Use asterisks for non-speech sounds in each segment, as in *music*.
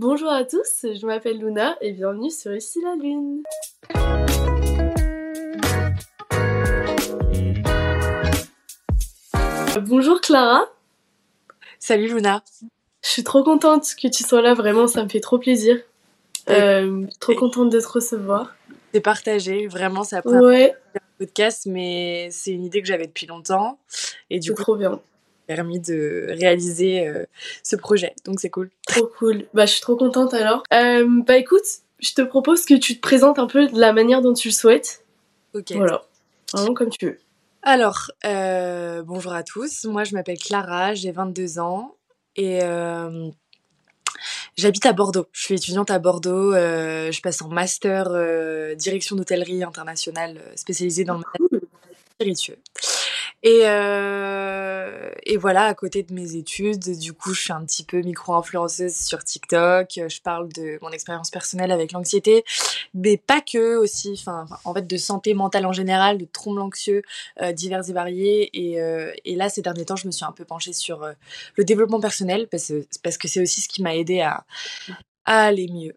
Bonjour à tous, je m'appelle Luna et bienvenue sur Ici la Lune. Bonjour Clara. Salut Luna. Je suis trop contente que tu sois là, vraiment, ça me fait trop plaisir. Euh, trop contente de te recevoir. C'est partagé, vraiment, ça prend ouais. un podcast, mais c'est une idée que j'avais depuis longtemps. Et du coup, trop bien. Permis de réaliser euh, ce projet, donc c'est cool. Trop cool. Bah, je suis trop contente alors. Euh, bah, écoute, je te propose que tu te présentes un peu de la manière dont tu le souhaites. Ok. Voilà. Vraiment comme tu veux. Alors, euh, bonjour à tous. Moi, je m'appelle Clara, j'ai 22 ans et j'habite à Bordeaux. Je suis étudiante à Bordeaux. Euh, je passe en master direction d'hôtellerie internationale spécialisée dans le management spiritueux. Et, euh, et voilà, à côté de mes études, du coup, je suis un petit peu micro-influenceuse sur TikTok. Je parle de mon expérience personnelle avec l'anxiété, mais pas que aussi, enfin, en fait, de santé mentale en général, de troubles anxieux euh, divers et variés. Et, euh, et, là, ces derniers temps, je me suis un peu penchée sur euh, le développement personnel parce parce que c'est aussi ce qui m'a aidé à, à aller mieux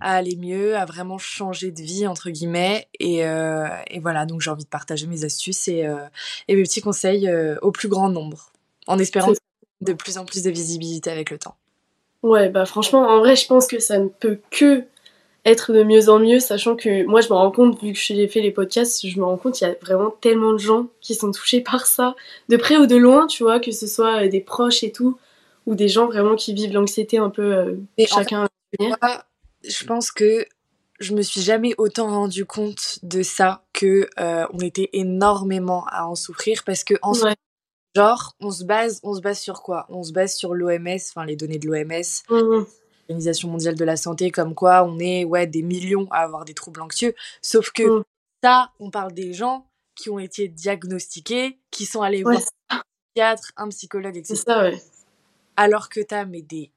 à aller mieux, à vraiment changer de vie, entre guillemets. Et, euh, et voilà, donc j'ai envie de partager mes astuces et, euh, et mes petits conseils euh, au plus grand nombre, en espérant de plus en plus de visibilité avec le temps. Ouais, bah franchement, en vrai, je pense que ça ne peut que être de mieux en mieux, sachant que moi, je me rends compte, vu que j'ai fait les podcasts, je me rends compte qu'il y a vraiment tellement de gens qui sont touchés par ça, de près ou de loin, tu vois, que ce soit des proches et tout, ou des gens vraiment qui vivent l'anxiété un peu chacun. En fait, je pense que je me suis jamais autant rendu compte de ça que euh, on était énormément à en souffrir parce que en genre on se base on se base sur quoi? On se base sur l'OMS, enfin les données de l'OMS, mmh l'Organisation mondiale de la santé, comme quoi on est ouais des millions à avoir des troubles anxieux. Sauf que mmh. ça, on parle des gens qui ont été diagnostiqués, qui sont allés voir un psychiatre, un psychologue, etc. Ça, ouais. Alors que t'as mais des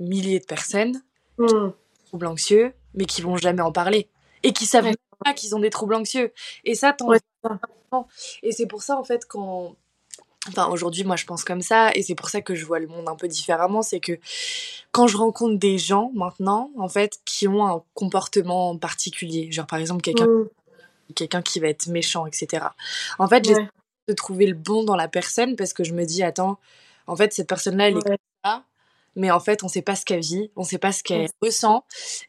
milliers de personnes. Mmh troubles anxieux, mais qui vont jamais en parler et qui savent pas qu'ils ont des troubles anxieux. Et ça, t'en Et c'est pour ça, en fait, quand. Enfin, aujourd'hui, moi, je pense comme ça, et c'est pour ça que je vois le monde un peu différemment. C'est que quand je rencontre des gens maintenant, en fait, qui ont un comportement particulier, genre par exemple quelqu'un mmh. quelqu'un qui va être méchant, etc. En fait, j'essaie de trouver le bon dans la personne parce que je me dis, attends, en fait, cette personne-là, elle est comme ça, mais en fait, on sait pas ce qu'elle vit, on sait pas ce qu'elle ressent,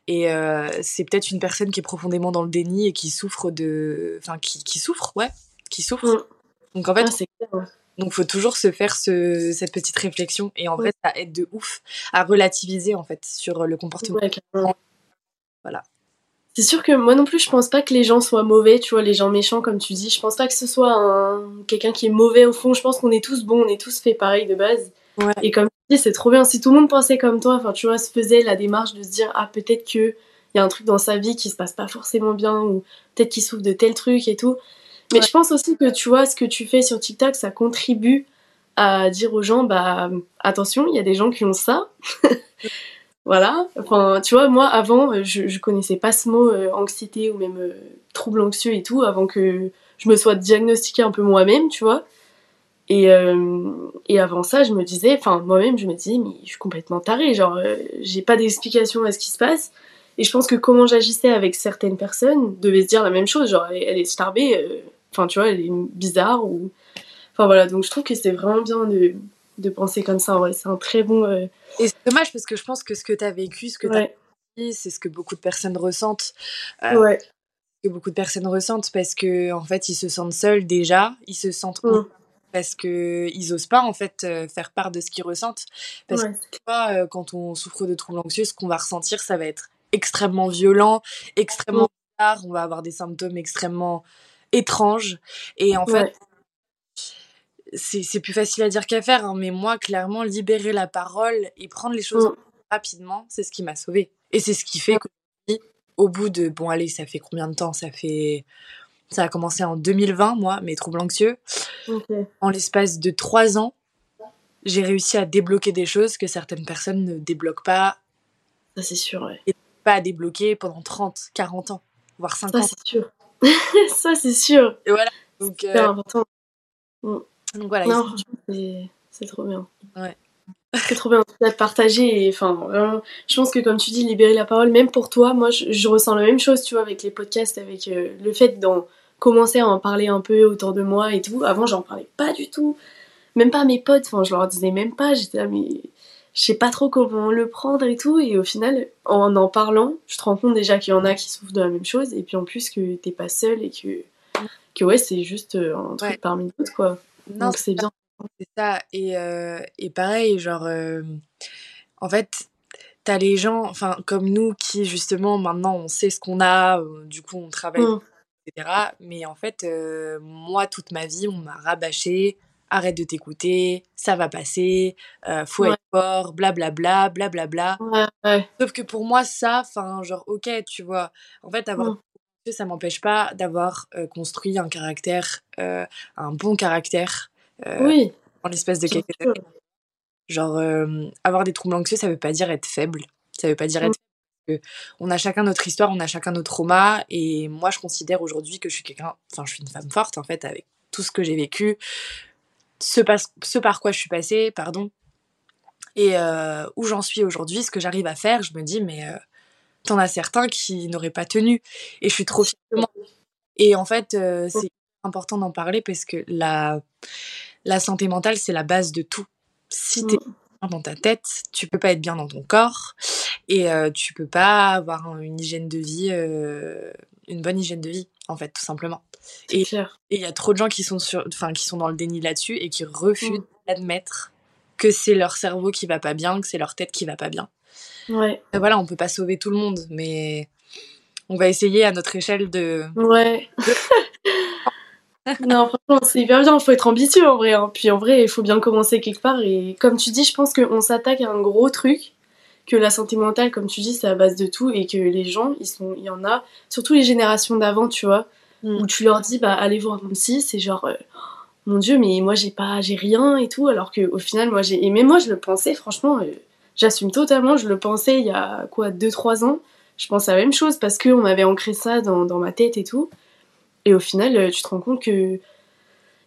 et euh, c'est peut-être une personne qui est profondément dans le déni et qui souffre de, enfin, qui, qui souffre, ouais, qui souffre. Mm. Donc en fait, c'est donc faut toujours se faire ce, cette petite réflexion, et en vrai, ça aide de ouf à relativiser en fait sur le comportement. voilà. C'est sûr que moi non plus, je pense pas que les gens soient mauvais, tu vois, les gens méchants, comme tu dis. Je pense pas que ce soit un... quelqu'un qui est mauvais au fond. Je pense qu'on est tous bons, on est tous faits pareil de base. Et comme tu dis, c'est trop bien. Si tout le monde pensait comme toi, enfin, tu vois, se faisait la démarche de se dire, ah, peut-être qu'il y a un truc dans sa vie qui se passe pas forcément bien, ou peut-être qu'il souffre de tel truc et tout. Mais je pense aussi que, tu vois, ce que tu fais sur TikTok, ça contribue à dire aux gens, bah, attention, il y a des gens qui ont ça. *laughs* voilà. Enfin, tu vois, moi, avant, je, je connaissais pas ce mot euh, anxiété ou même euh, trouble anxieux et tout, avant que je me sois diagnostiquée un peu moi-même, tu vois. Et, euh, et avant ça, je me disais, enfin moi-même, je me disais, mais je suis complètement tarée, genre euh, j'ai pas d'explication à ce qui se passe. Et je pense que comment j'agissais avec certaines personnes devait se dire la même chose, genre elle, est starbée, euh, enfin tu vois, elle est bizarre ou, enfin voilà. Donc je trouve que c'est vraiment bien de, de penser comme ça. Ouais, c'est un très bon. Et c'est dommage parce que je pense que ce que tu as vécu, ce que tu as vécu, c'est ce que beaucoup de personnes ressentent. ouais. Que beaucoup de personnes ressentent parce que en fait ils se sentent seuls déjà, ils se sentent mmh parce qu'ils osent pas en fait euh, faire part de ce qu'ils ressentent. Parce que euh, quand on souffre de troubles anxieux, ce qu'on va ressentir, ça va être extrêmement violent, extrêmement bizarre, on va avoir des symptômes extrêmement étranges. Et en fait, c'est plus facile à dire qu'à faire, hein, mais moi, clairement, libérer la parole et prendre les choses mmh. rapidement, c'est ce qui m'a sauvée. Et c'est ce qui fait que, au bout de, bon, allez, ça fait combien de temps? Ça fait ça a commencé en 2020, moi, mes troubles anxieux. En l'espace de trois ans, j'ai réussi à débloquer des choses que certaines personnes ne débloquent pas. Ça, c'est sûr, ouais. Et pas à débloquer pendant 30, 40 ans, voire 50 ans. Ça, c'est sûr. *laughs* ça, c'est sûr. Et voilà. Donc, euh, important. Donc voilà. Non, c'est trop bien. Ouais. C'est trop bien de partager. Et, enfin, vraiment, je pense que comme tu dis, libérer la parole, même pour toi, moi, je, ressens la même chose, tu vois, avec les podcasts, avec euh, le fait d'en commencer à en parler un peu autour de moi et tout. Avant, j'en parlais pas du tout. Même pas à mes potes, enfin, je leur disais même pas. J'étais là, mais je sais pas trop comment le prendre et tout. Et au final, en en parlant, je te rends compte déjà qu'il y en a qui souffrent de la même chose. Et puis en plus, que t'es pas seul et que, que ouais, c'est juste euh, un truc parmi d'autres, quoi. Donc c'est bien. C'est ça. Et, euh, et pareil, genre, euh, en fait, t'as les gens, enfin, comme nous qui, justement, maintenant, on sait ce qu'on a, du coup, on travaille, mmh. Etc. Mais en fait, moi, toute ma vie, on m'a rabâché arrête de t'écouter, ça va passer, faut être fort, blablabla, blablabla. Sauf que pour moi, ça, enfin, genre, ok, tu vois, en fait, avoir. Mmh. Ça m'empêche pas d'avoir construit un caractère, un bon caractère, euh, oui. En l'espèce de quelques années. Genre, euh, avoir des troubles anxieux, ça veut pas dire être faible. Ça veut pas dire être On a chacun notre histoire, on a chacun notre trauma. Et moi, je considère aujourd'hui que je suis quelqu'un. Enfin, je suis une femme forte, en fait, avec tout ce que j'ai vécu, ce, ce par quoi je suis passée, pardon. Et euh, où j'en suis aujourd'hui, ce que j'arrive à faire, je me dis, mais t'en as certains qui n'auraient pas tenu. Et je suis trop fière de moi. Et en fait, c'est important d'en parler parce que la, la santé mentale, c'est la base de tout. Si tu es mmh. bien dans ta tête, tu peux pas être bien dans ton corps et euh, tu peux pas avoir une hygiène de vie, euh, une bonne hygiène de vie, en fait, tout simplement. Et il y a trop de gens qui sont, sur, qui sont dans le déni là-dessus et qui refusent mmh. d'admettre que c'est leur cerveau qui va pas bien, que c'est leur tête qui va pas bien. Ouais. voilà, on peut pas sauver tout le monde, mais on va essayer à notre échelle de. Ouais. *laughs* non, franchement, c'est hyper bien. Il faut être ambitieux en vrai. Hein. Puis en vrai, il faut bien commencer quelque part. Et comme tu dis, je pense qu'on s'attaque à un gros truc. Que la santé mentale, comme tu dis, c'est la base de tout. Et que les gens, ils sont, il y en a, surtout les générations d'avant, tu vois, mm. où tu leur dis, bah allez voir un psy. C'est genre, euh, mon dieu, mais moi j'ai pas, j'ai rien et tout. Alors qu'au final, moi j'ai. Et même moi, je le pensais, franchement, euh, j'assume totalement. Je le pensais il y a quoi, 2-3 ans. Je pense à la même chose parce qu'on m'avait ancré ça dans, dans ma tête et tout. Et au final, euh, tu te rends compte que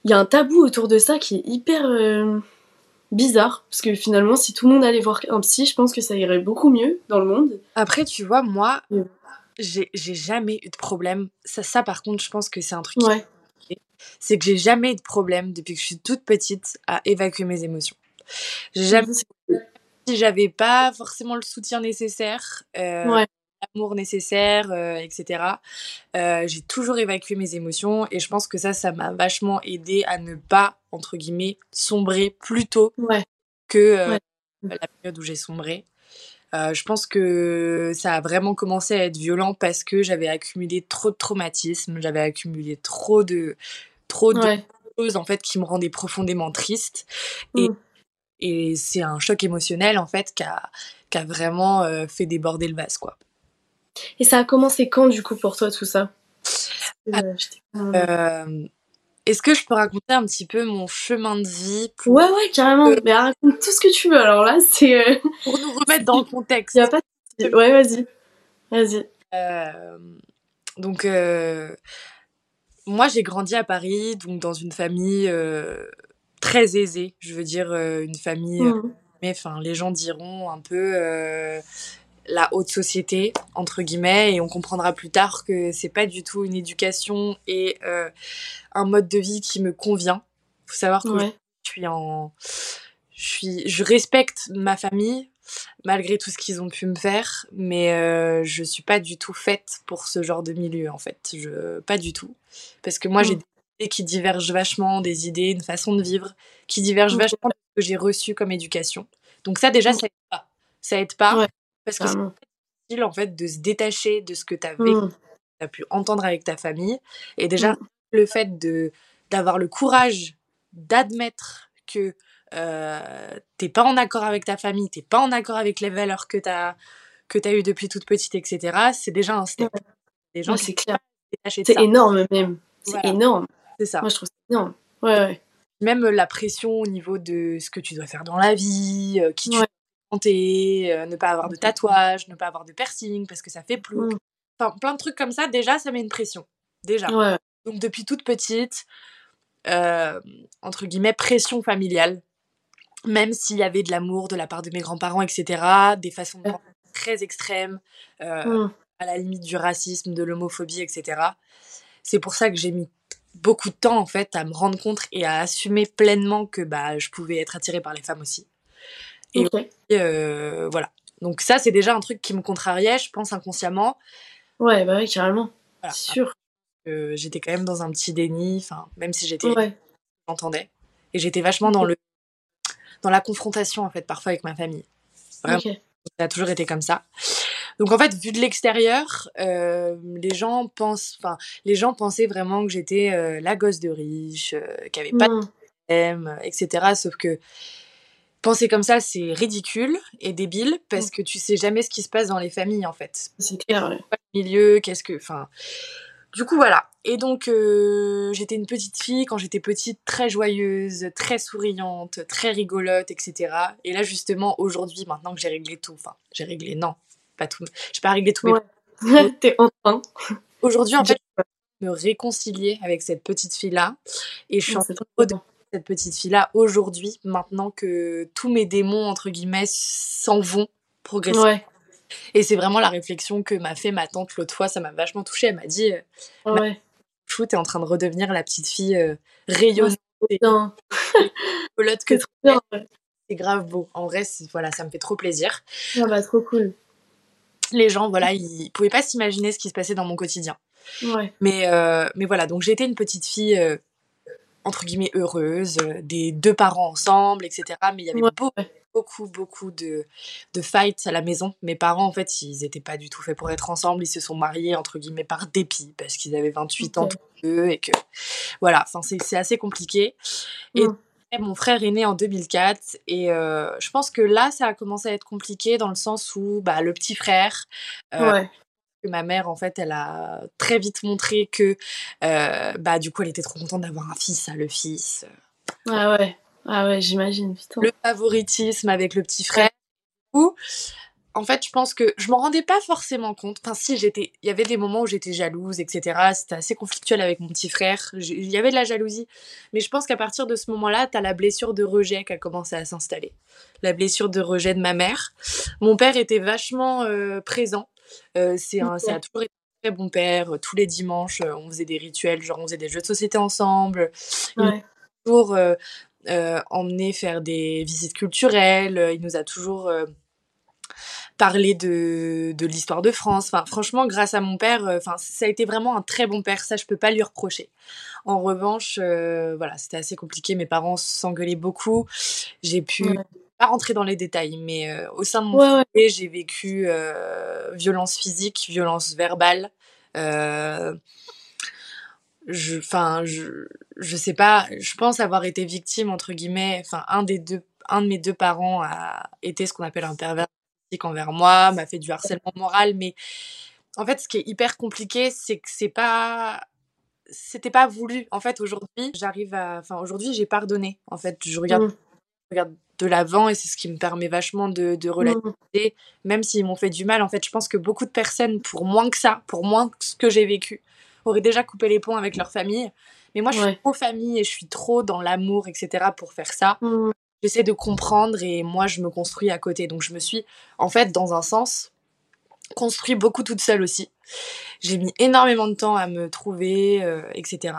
il y a un tabou autour de ça qui est hyper euh, bizarre. Parce que finalement, si tout le monde allait voir un psy, je pense que ça irait beaucoup mieux dans le monde. Après, tu vois, moi, j'ai jamais eu de problème. Ça, ça, par contre, je pense que c'est un truc. Ouais. C'est que j'ai jamais eu de problème depuis que je suis toute petite à évacuer mes émotions. J'ai jamais. Si j'avais pas forcément le soutien nécessaire, euh, ouais l'amour nécessaire, euh, etc. Euh, j'ai toujours évacué mes émotions et je pense que ça, ça m'a vachement aidé à ne pas, entre guillemets, sombrer plus tôt que euh, la période où j'ai sombré. je pense que ça a vraiment commencé à être violent parce que j'avais accumulé trop de traumatismes, j'avais accumulé trop de, trop de choses en fait qui me rendaient profondément triste. Et, mmh. et c'est un choc émotionnel en fait qui a, vraiment fait déborder le vase quoi. Et ça a commencé quand, du coup, pour toi, tout ça? Euh, euh, Est-ce que je peux raconter un petit peu mon chemin de vie Ouais, ouais, carrément. Mais raconte tout ce que tu veux. Alors là, c'est. Euh, pour nous *laughs* remettre dans le contexte. Y a pas Ouais, vas-y. Vas-y. donc, moi, j'ai grandi à Paris, donc dans une famille très aisée. Je veux dire, une famille. Mmh. Mais enfin, les gens diront un peu la haute société entre guillemets et on comprendra plus tard que c'est pas du tout une éducation et euh, un mode de vie qui me convient. Faut savoir que je suis en je suis je respecte ma famille malgré tout ce qu'ils ont pu me faire mais euh, je suis pas du tout faite pour ce genre de milieu en fait, je pas du tout parce que moi j'ai mm. des idées qui divergent vachement, des idées, une façon de vivre qui divergent vachement de ce que j'ai reçu comme éducation. Donc ça déjà mm. ça aide pas. Ça aide pas. Parce que c'est difficile en fait de se détacher de ce que tu as mmh. as pu entendre avec ta famille. Et déjà, mmh. le fait de d'avoir le courage d'admettre que euh, t'es pas en accord avec ta famille, t'es pas en accord avec les valeurs que tu as que as eues depuis toute petite, etc., c'est déjà un step. Des gens c'est clair. C'est énorme même. C'est énorme. C'est ça. Moi, je trouve c'est énorme. Ouais, ouais. Même la pression au niveau de ce que tu dois faire dans la vie, euh, qui tu euh, ne pas avoir de tatouage, ne pas avoir de piercing parce que ça fait plus. Mmh. Enfin, plein de trucs comme ça, déjà, ça met une pression. Déjà. Donc, depuis toute petite, euh, entre guillemets, pression familiale. même s'il y avait de l'amour de la part de mes grands-parents, etc., des façons de très extrêmes, euh, mmh. à la limite du racisme, de l'homophobie, etc. C'est pour ça que j'ai mis beaucoup de temps, en fait, à me rendre compte et à assumer pleinement que bah, je pouvais être attirée par les femmes aussi. Et euh, voilà. Donc ça, c'est déjà un truc qui me contrariait, je pense, inconsciemment. Ouais, bah oui, carrément. Sûr. j'étais quand même dans un petit déni, enfin, même si j'étais... Ouais. J'entendais. Et j'étais vachement dans le dans la confrontation, en fait, parfois avec ma famille. Vraiment. Ça a toujours été comme ça. Donc en fait, vu de l'extérieur, euh, les gens pensent, enfin, les gens pensaient vraiment que j'étais euh, la gosse de riche, euh, qui avait pas de mmh. problème, etc. Sauf que penser comme ça, c'est ridicule et débile parce mmh. que tu sais jamais ce qui se passe dans les familles en fait. C'est clair. Ouais. Milieu, qu'est-ce que, enfin, du coup, voilà. Et donc, euh, j'étais une petite fille quand j'étais petite, très joyeuse, très souriante, très rigolote, etc. Et là, justement, aujourd'hui, maintenant que j'ai réglé tout, enfin, j'ai réglé, non, pas tout, j'ai pas réglé tout, mais. T'es enfin. Aujourd'hui, en fait, je me réconcilier avec cette petite fille-là. Et je suis en train de cette petite fille-là aujourd'hui, maintenant que tous mes démons, entre guillemets, s'en vont progressivement. Ouais. Et c'est vraiment la réflexion que m'a fait ma tante l'autre fois, ça m'a vachement touchée. Elle m'a dit euh, ouais. Chou, t'es en train de redevenir la petite fille euh, rayonnante et *laughs* que c'est grave beau. En vrai, voilà, ça me fait trop plaisir. Ah bah, trop cool. Les gens, voilà, ils pouvaient pas s'imaginer ce qui se passait dans mon quotidien. Ouais. Mais, euh, mais voilà, donc j'étais une petite fille euh, entre guillemets heureuse, des deux parents ensemble, etc. Mais il y avait beaucoup beaucoup, beaucoup de, de fights à la maison. Mes parents, en fait, ils n'étaient pas du tout faits pour être ensemble. Ils se sont mariés, entre guillemets, par dépit, parce qu'ils avaient 28 ans tous deux, et que, voilà, enfin, c'est assez compliqué. Et mon frère est né en 2004, et euh, je pense que là, ça a commencé à être compliqué dans le sens où, bah, le petit frère... Euh, que ma mère, en fait, elle a très vite montré que, euh, bah, du coup, elle était trop contente d'avoir un fils, hein, le fils. Ah ouais. Ah ouais, j'imagine, Le favoritisme avec le petit frère. Ou, en fait, je pense que je m'en rendais pas forcément compte. Enfin, si, j'étais, il y avait des moments où j'étais jalouse, etc. C'était assez conflictuel avec mon petit frère. Il y avait de la jalousie. Mais je pense qu'à partir de ce moment-là, t'as la blessure de rejet qui a commencé à s'installer. La blessure de rejet de ma mère. Mon père était vachement euh, présent. Euh, c'est un, ça a toujours été un très bon père. Tous les dimanches, euh, on faisait des rituels, genre on faisait des jeux de société ensemble. Ouais. toujours euh, emmené faire des visites culturelles. Il nous a toujours euh, parlé de, de l'histoire de France. Enfin, franchement, grâce à mon père, euh, enfin, ça a été vraiment un très bon père. Ça, je peux pas lui reprocher. En revanche, voilà, c'était assez compliqué. Mes parents s'engueulaient beaucoup. J'ai pu pas rentrer dans les détails, mais au sein de mon foyer, j'ai vécu violence physique, violence verbale je enfin je je sais pas je pense avoir été victime entre guillemets enfin un des deux un de mes deux parents a été ce qu'on appelle un pervers envers moi m'a fait du harcèlement moral mais en fait ce qui est hyper compliqué c'est que c'est pas c'était pas voulu. En fait aujourd'hui j'arrive à enfin aujourd'hui j'ai pardonné en fait. Je regarde mmh. Regarde de l'avant et c'est ce qui me permet vachement de, de mmh. relativiser même s'ils m'ont fait du mal en fait je pense que beaucoup de personnes pour moins que ça pour moins que ce que j'ai vécu auraient déjà coupé les ponts avec leur famille. Mais moi, je suis trop famille et je suis trop dans l'amour, etc. pour faire ça. Mmh. J'essaie de comprendre et moi, je me construis à côté. Donc, je me suis, en fait, dans un sens, construit beaucoup toute seule aussi. J'ai mis énormément de temps à me trouver, euh, etc.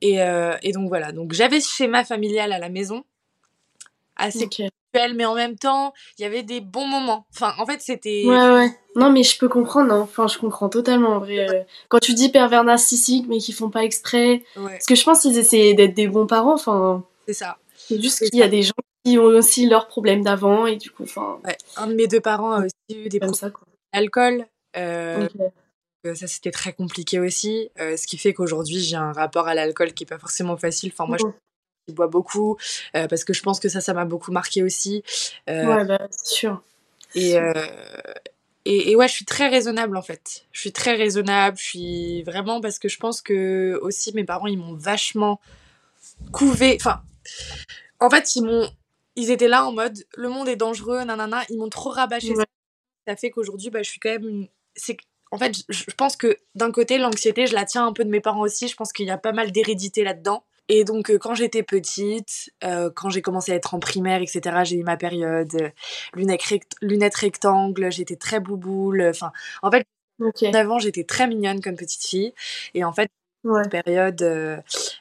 Et, euh, et, donc voilà. Donc j'avais schéma familial à la maison, assez mais en même temps, il y avait des bons moments. Enfin, en fait, c'était. Ouais, ouais. Non, mais je peux comprendre. Hein. Enfin, je comprends totalement en vrai. Euh, quand tu dis pervers narcissique, mais qui font pas exprès. Parce que je pense qu'ils essaient d'être des bons parents. Enfin. C'est ça. C'est juste qu'il y a des gens qui ont aussi leurs problèmes d'avant et du coup, enfin. Ouais. Un de mes deux parents a aussi eu des problèmes d'alcool. Euh, ça, c'était très compliqué aussi. Euh, ce qui fait qu'aujourd'hui, j'ai un rapport à l'alcool qui est pas forcément facile. Enfin, moi, je je bois beaucoup, euh, parce que je pense que ça, ça m'a beaucoup marqué aussi. Euh, ouais, bah, c'est sûr. Et, euh, et, et, ouais, je suis très raisonnable en fait. Je suis très raisonnable, je suis vraiment parce que je pense que aussi mes parents, ils m'ont vachement couvé. Enfin, en fait, ils m'ont. Ils étaient là en mode le monde est dangereux, nanana. Ils m'ont trop rabâché ça. Ça fait qu'aujourd'hui, bah, je suis quand même. C'est en fait, je pense que d'un côté, l'anxiété, je la tiens un peu de mes parents aussi. Je pense qu'il y a pas mal d'hérédité là-dedans. Et donc, euh, quand j'étais petite, euh, quand j'ai commencé à être en primaire, etc., j'ai eu ma période euh, lunettes, rect lunettes rectangles, j'étais très bouboule. Enfin, en fait, avant, j'étais très mignonne comme petite fille. Et en fait, ouais. période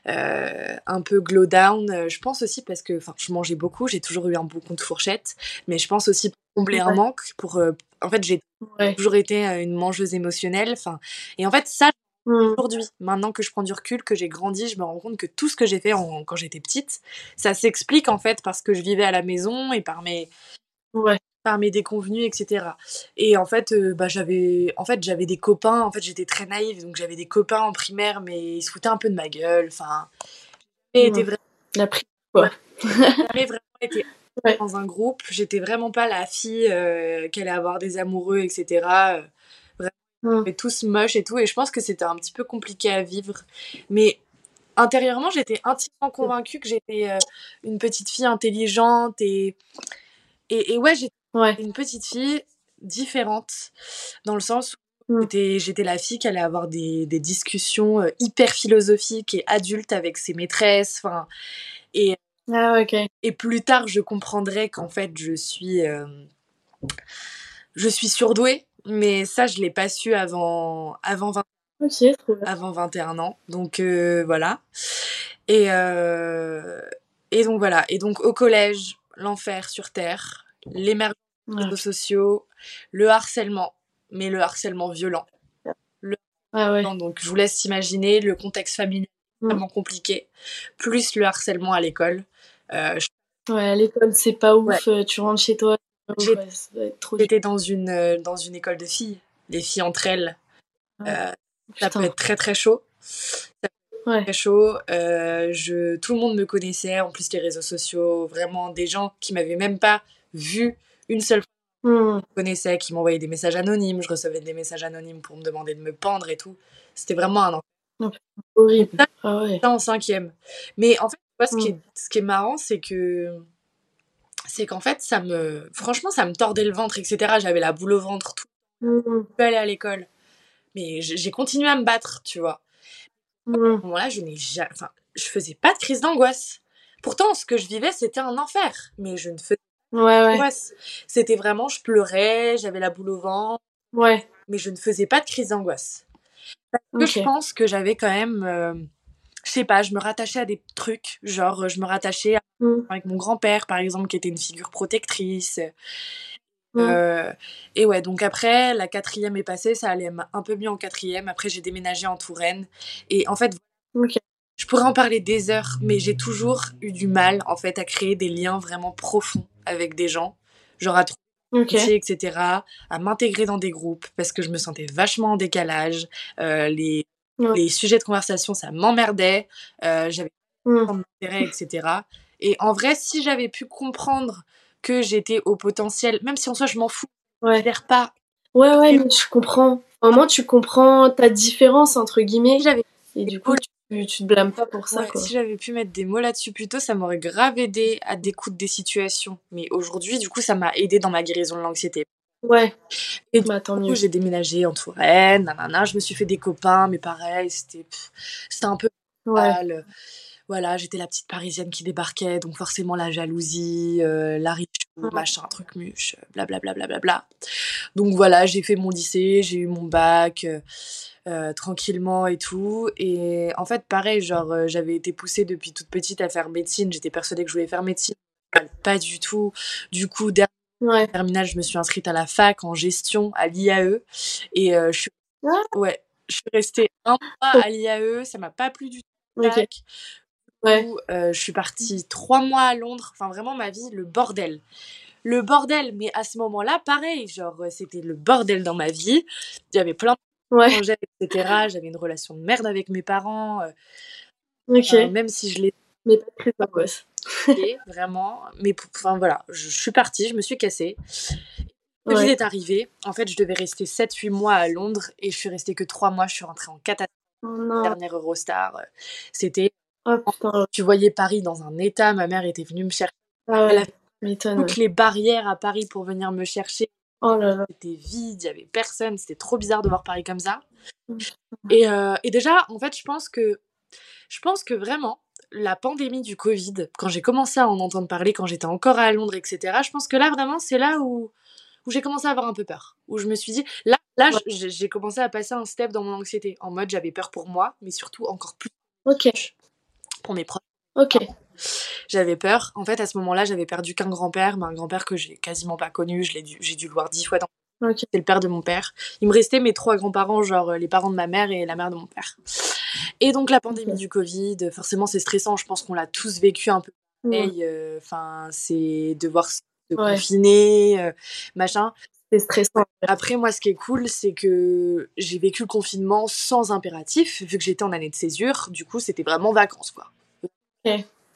un peu glow down, je pense aussi parce que je mangeais beaucoup, j'ai toujours eu un bon compte fourchette, mais je pense aussi pour combler un manque, pour... en fait, j'ai toujours été une mangeuse émotionnelle. Enfin, et en fait, ça, Mmh. Aujourd'hui, maintenant que je prends du recul, que j'ai grandi, je me rends compte que tout ce que j'ai fait quand j'étais petite, ça s'explique en fait parce que je vivais à la maison et par mes, ouais. par mes déconvenus, etc. Et en fait, euh, bah, j'avais, en fait, j'avais des copains. En fait, j'étais très naïve, donc j'avais des copains en primaire, mais ils se foutaient un peu de ma gueule. Enfin, et mmh. vraiment, la prise, quoi. J'avais vraiment été dans un groupe. J'étais vraiment pas la fille euh, qui allait avoir des amoureux, etc. On est tous moches et tout. Et je pense que c'était un petit peu compliqué à vivre. Mais intérieurement, j'étais intimement convaincue que j'étais euh, une petite fille intelligente. Et, et, ouais, j'étais une petite fille différente. Dans le sens où mm. j'étais la fille qui allait avoir des, des discussions euh, hyper philosophiques et adultes avec ses maîtresses. Enfin, et, ah, et plus tard, je comprendrai qu'en fait, je suis, euh, je suis surdouée mais ça, je l'ai pas su avant, avant, 20... avant 21 ans. Donc euh, voilà. Et, euh, et donc voilà. Et donc au collège, l'enfer sur Terre, l'émergence des réseaux sociaux, le harcèlement, mais le harcèlement violent. Le Donc je vous laisse imaginer le contexte familial mm. vraiment compliqué, plus le harcèlement à l'école. Euh, Ouais, à l'école, c'est pas ouf. Tu rentres chez toi, J'étais dans une, euh, dans une école de filles. Les filles entre elles. Euh, ça peut être très très chaud. Très chaud. Euh, je, tout le monde me connaissait. En plus, les réseaux sociaux, vraiment des gens qui m'avaient même pas vu une seule fois. Mmh. Me connaissaient, qui m'envoyaient des messages anonymes. Je recevais des messages anonymes pour me demander de me pendre et tout. C'était vraiment un enfer. Horrible. Ça, ah en cinquième. Mais en fait, ce, qui est, ce qui est marrant, c'est que c'est qu'en fait, ça me. Franchement, ça me tordait le ventre, etc. J'avais la boule au ventre, tout. Mmh. Je aller à l'école. Mais j'ai continué à me battre, tu vois. À ce mmh. moment-là, je n'ai jamais. Enfin, je faisais pas de crise d'angoisse. Pourtant, ce que je vivais, c'était un enfer. Mais je ne faisais pas ouais, d'angoisse. C'était vraiment, je pleurais, j'avais la boule au ventre. Ouais. Mais je ne faisais pas de crise d'angoisse. Parce que je pense que j'avais quand même. Euh, sais pas, je me rattachais à des trucs, genre je me rattachais mmh. avec mon grand-père par exemple qui était une figure protectrice. Mmh. Euh, et ouais, donc après, la quatrième est passée, ça allait un peu mieux en quatrième. Après, j'ai déménagé en Touraine. Et en fait, je pourrais en parler des heures, mais j'ai toujours eu du mal, en fait, à créer des liens vraiment profonds avec des gens. Genre à trouver etc. À m'intégrer dans des groupes parce que je me sentais vachement en décalage. Euh, les les sujets de conversation, ça m'emmerdait. Euh, j'avais pas d'intérêt, etc. Et en vrai, si j'avais pu comprendre que j'étais au potentiel, même si en soi je m'en fous, ouais. pas. Ouais, ouais, mais je comprends. Au moins, tu comprends ta différence, entre guillemets. Et du coup, tu, tu te blâmes pas pour ça. Si j'avais pu mettre des mots là-dessus plus tôt, ça m'aurait grave aidé à découdre des situations. Mais aujourd'hui, du coup, ça m'a aidé dans ma guérison de l'anxiété. Ouais. Et bah, du coup, j'ai déménagé en Touraine, nanana, je me suis fait des copains, mais pareil, c'était c'était un peu mal. Voilà, j'étais la petite parisienne qui débarquait, donc forcément la jalousie, euh, la riche, machin, truc muche, blablabla. Bla, bla, bla, donc voilà, j'ai fait mon lycée, j'ai eu mon bac euh, euh, tranquillement et tout. Et en fait, pareil, genre, j'avais été poussée depuis toute petite à faire médecine, j'étais persuadée que je voulais faire médecine. Pas du tout. Du coup, derrière Ouais. Terminale, je me suis inscrite à la fac en gestion à l'IAE et euh, je suis ah. ouais, je suis restée un mois à l'IAE, ça m'a pas plu du tout. Ouais. Euh, je suis partie trois mois à Londres, enfin vraiment ma vie, le bordel. Le bordel, mais à ce moment-là, pareil, genre c'était le bordel dans ma vie. Il y avait plein de ouais. projets, etc. J'avais une relation de merde avec mes parents. Euh, ok. même si je les mais pas très d'angoisse. vraiment. Mais enfin voilà, je, suis partie, je me suis cassée. Le ouais. est arrivé. En fait, je devais rester 7-8 mois à Londres et je suis restée que 3 mois. Je suis rentrée en catastrophe. Oh Dernière Eurostar. C'était. Oh, tu voyais Paris dans un état. Ma mère était venue me chercher. Ah ouais, Elle a toutes les barrières à Paris pour venir me chercher. Oh là là. C'était vide, il y avait personne. C'était trop bizarre de voir Paris comme ça. Et, euh, et déjà, en fait, je pense que je pense que vraiment, la pandémie du Covid, quand j'ai commencé à en entendre parler, quand j'étais encore à Londres, etc., je pense que là, vraiment, c'est là où, où j'ai commencé à avoir un peu peur. Où je me suis dit, là, là j'ai commencé à passer un step dans mon anxiété. En mode, j'avais peur pour moi, mais surtout encore plus Ok. pour mes proches. Ok. J'avais peur. En fait, à ce moment-là, j'avais perdu qu'un grand-père, mais un grand-père que j'ai quasiment pas connu. J'ai dû, dû le voir dix fois dans C'est le père de mon père. Il me restait mes trois grands-parents, genre euh, les parents de ma mère et la mère de mon père. Et donc la pandémie du Covid, forcément c'est stressant, je pense qu'on l'a tous vécu un peu pareil. euh, Enfin, c'est devoir se Ouais. confiner, euh, machin. C'est stressant. Après, moi, ce qui est cool, c'est que j'ai vécu le confinement sans impératif, vu que j'étais en année de césure. Du coup, c'était vraiment vacances, quoi.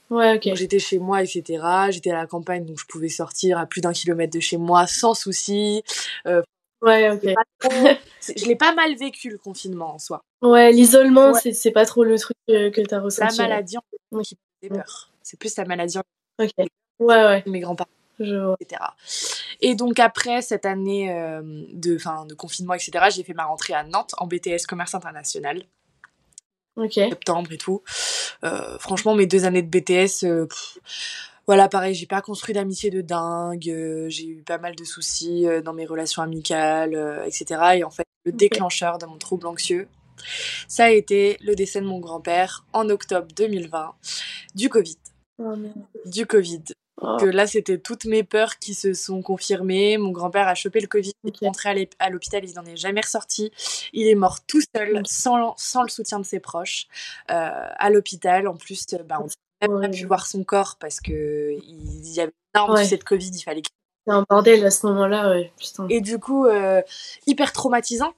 Ouais, ok. J'étais chez moi, etc. J'étais à la campagne, donc je pouvais sortir à plus d'un kilomètre de chez moi sans souci. Ouais, ok. *laughs* Je l'ai pas mal vécu, le confinement, en soi. Ouais, l'isolement, Ouais. c'est- pas trop le truc que, que t'as la ressenti. maladie en qui faisait peur. C'est plus la maladie en Ok. Ouais, ouais, mes grands-parents, etc. Et donc après cette année euh, de, fin, de confinement, etc., j'ai fait ma rentrée à Nantes en BTS Commerce International, Ok. septembre et tout. Euh, franchement, mes deux années de BTS, euh, pff, voilà, pareil, j'ai pas construit d'amitié de dingue, euh, j'ai eu pas mal de soucis euh, dans mes relations amicales, euh, etc. Et en fait, le déclencheur de mon trouble anxieux, ça a été le décès de mon grand-père en octobre 2020 du Covid. Oh. Du Covid. Oh, que là, c'était toutes mes peurs qui se sont confirmées. Mon grand-père a chopé le Covid, il est rentré à l'hôpital, il n'en est jamais ressorti. Il est mort tout seul, sans, sans le soutien de ses proches, euh, à l'hôpital. En plus, euh, bah, on n'a même pas pu voir son corps parce que il y avait arme Ouais. de cette Covid, il fallait qu'il- C'est un bordel à ce moment-là, ouais. Putain. Et du coup, euh, hyper traumatisant.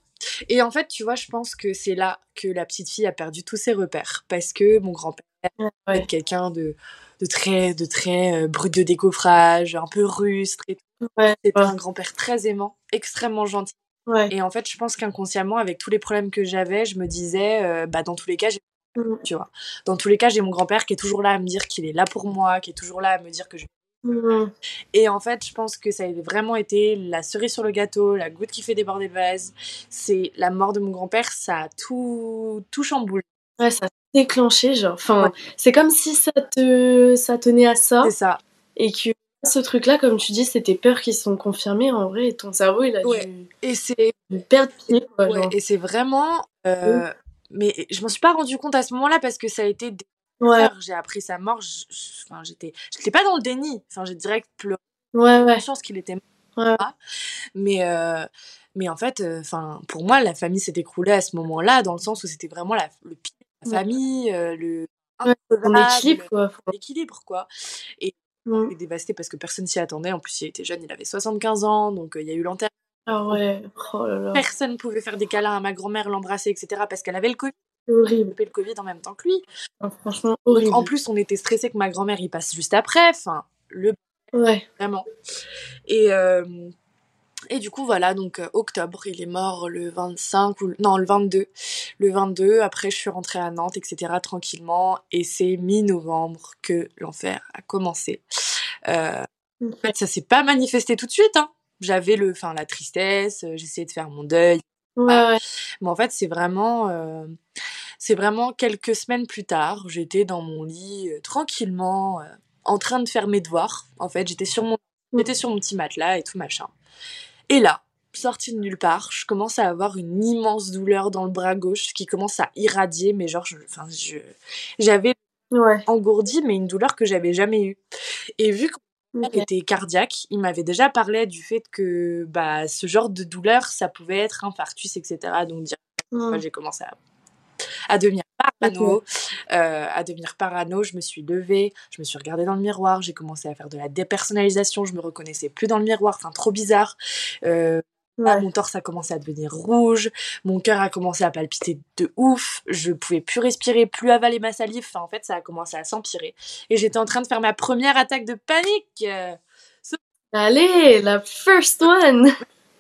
Et en fait, tu vois, je pense que c'est là que la petite fille a perdu tous ses repères. Parce que mon grand-père Ouais. est quelqu'un de, de très, de très euh, brut de décoffrage, un peu rustre et Ouais, C'était ouais. un grand-père très aimant, extrêmement gentil. ouais. Et en fait, je pense qu'inconsciemment, avec tous les problèmes que j'avais, je me disais, euh, bah, dans tous les cas, j'ai, Mm. tu vois, dans tous les cas, j'ai mon grand-père qui est toujours là à me dire qu'il est là pour moi, qui est toujours là à me dire que je. Mm. Et en fait, je pense que ça a vraiment été la cerise sur le gâteau, la goutte qui fait déborder le vase. C'est la mort de mon grand-père, ça a tout, tout chamboulé. Ouais, ça déclenché, genre. Enfin, Ouais. c'est comme si ça te, ça tenait à ça. C'est ça. Et que ce truc-là, comme tu dis, c'était peurs qui sont confirmées. En vrai, ton cerveau, il a Ouais. dû Et c'est perdre pied, quoi. Ouais, et c'est vraiment. euh, Mais je m'en suis pas rendu compte à ce moment-là parce que ça a été des Ouais. J'ai appris sa mort. je- Enfin, j'étais, j'étais pas dans le déni. Enfin, j'ai direct pleuré. ouais, ouais. conscience qu'il était mort. Ouais. Mais, euh, mais en fait, euh, enfin, pour moi, la famille s'est écroulée à ce moment-là, dans le sens où c'était vraiment la, le pire, la famille, le équilibre, quoi. Quoi. Il est dévasté parce que personne s'y attendait. En plus, il était jeune, il avait 75 ans, donc il y a eu l'enterrement. Ah ouais, oh là là. Personne pouvait faire des câlins à ma grand-mère, l'embrasser, etc. parce qu'elle avait le Covid, C'est horrible. chopé le Covid en même temps que lui. Ah, franchement, Donc, horrible. en plus, on était stressé que ma grand-mère y passe juste après. Enfin, le Ouais. vraiment. Et, euh, et du coup, voilà, donc euh, octobre, il est mort le 25, ou non, le 22. Le 22, après, je suis rentrée à Nantes, etc., tranquillement. Et c'est mi-novembre que l'enfer a commencé. Euh, en fait, ça s'est pas manifesté tout de suite. Hein. J'avais le, enfin, la tristesse, euh, j'essayais de faire mon deuil. Ouais, ouais. Mais en fait, c'est vraiment, euh, c'est vraiment quelques semaines plus tard, j'étais dans mon lit euh, tranquillement, en train de faire mes devoirs. En fait, j'étais sur mon, j'étais sur mon petit matelas et tout machin. Et là, sortie de nulle part, je commence à avoir une immense douleur dans le bras gauche qui commence à irradier, mais genre, je, enfin, je, j'avais Ouais. engourdi, mais une douleur que j'avais jamais eue. Et vu que était cardiaque. Il m'avait déjà parlé du fait que bah, ce genre de douleur, ça pouvait être infarctus, etc. Donc, direct, Mm. j'ai commencé à, à devenir parano. Euh, à devenir parano, je me suis levée, je me suis regardée dans le miroir, j'ai commencé à faire de la dépersonnalisation, je me reconnaissais plus dans le miroir, enfin, trop bizarre. Euh, Ouais. ah, mon torse a commencé à devenir rouge, mon cœur a commencé à palpiter de ouf, je pouvais plus respirer, plus avaler ma salive, enfin, en fait, ça a commencé à s'empirer. Et j'étais en train de faire ma première attaque de panique. Euh, Allez, la first one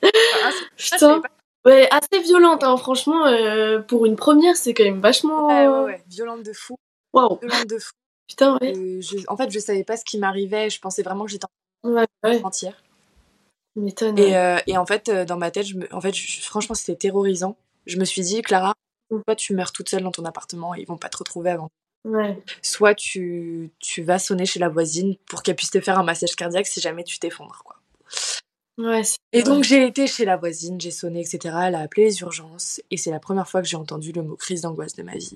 ah, Putain. Ouais, assez violente, hein. franchement, euh, pour une première, c'est quand même vachement... Ouais, ouais, ouais, violente de fou, Waouh, violente de fou. putain, ouais. Euh, je- en fait, je savais pas ce qui m'arrivait, je pensais vraiment que j'étais Ouais, ouais, entière. tu m'étonnes. Et, ouais. euh, et en fait, euh, dans ma tête, je me... en fait, je- franchement, c'était terrorisant. Je me suis dit, Clara, toi, tu meurs toute seule dans ton appartement, ils vont pas te retrouver avant. soit tu, tu vas sonner chez la voisine pour qu'elle puisse te faire un massage cardiaque si jamais tu t'effondres. quoi. Ouais, et donc j'ai été chez la voisine, j'ai sonné, etc. Elle a appelé les urgences et c'est la première fois que j'ai entendu le mot crise d'angoisse de ma vie.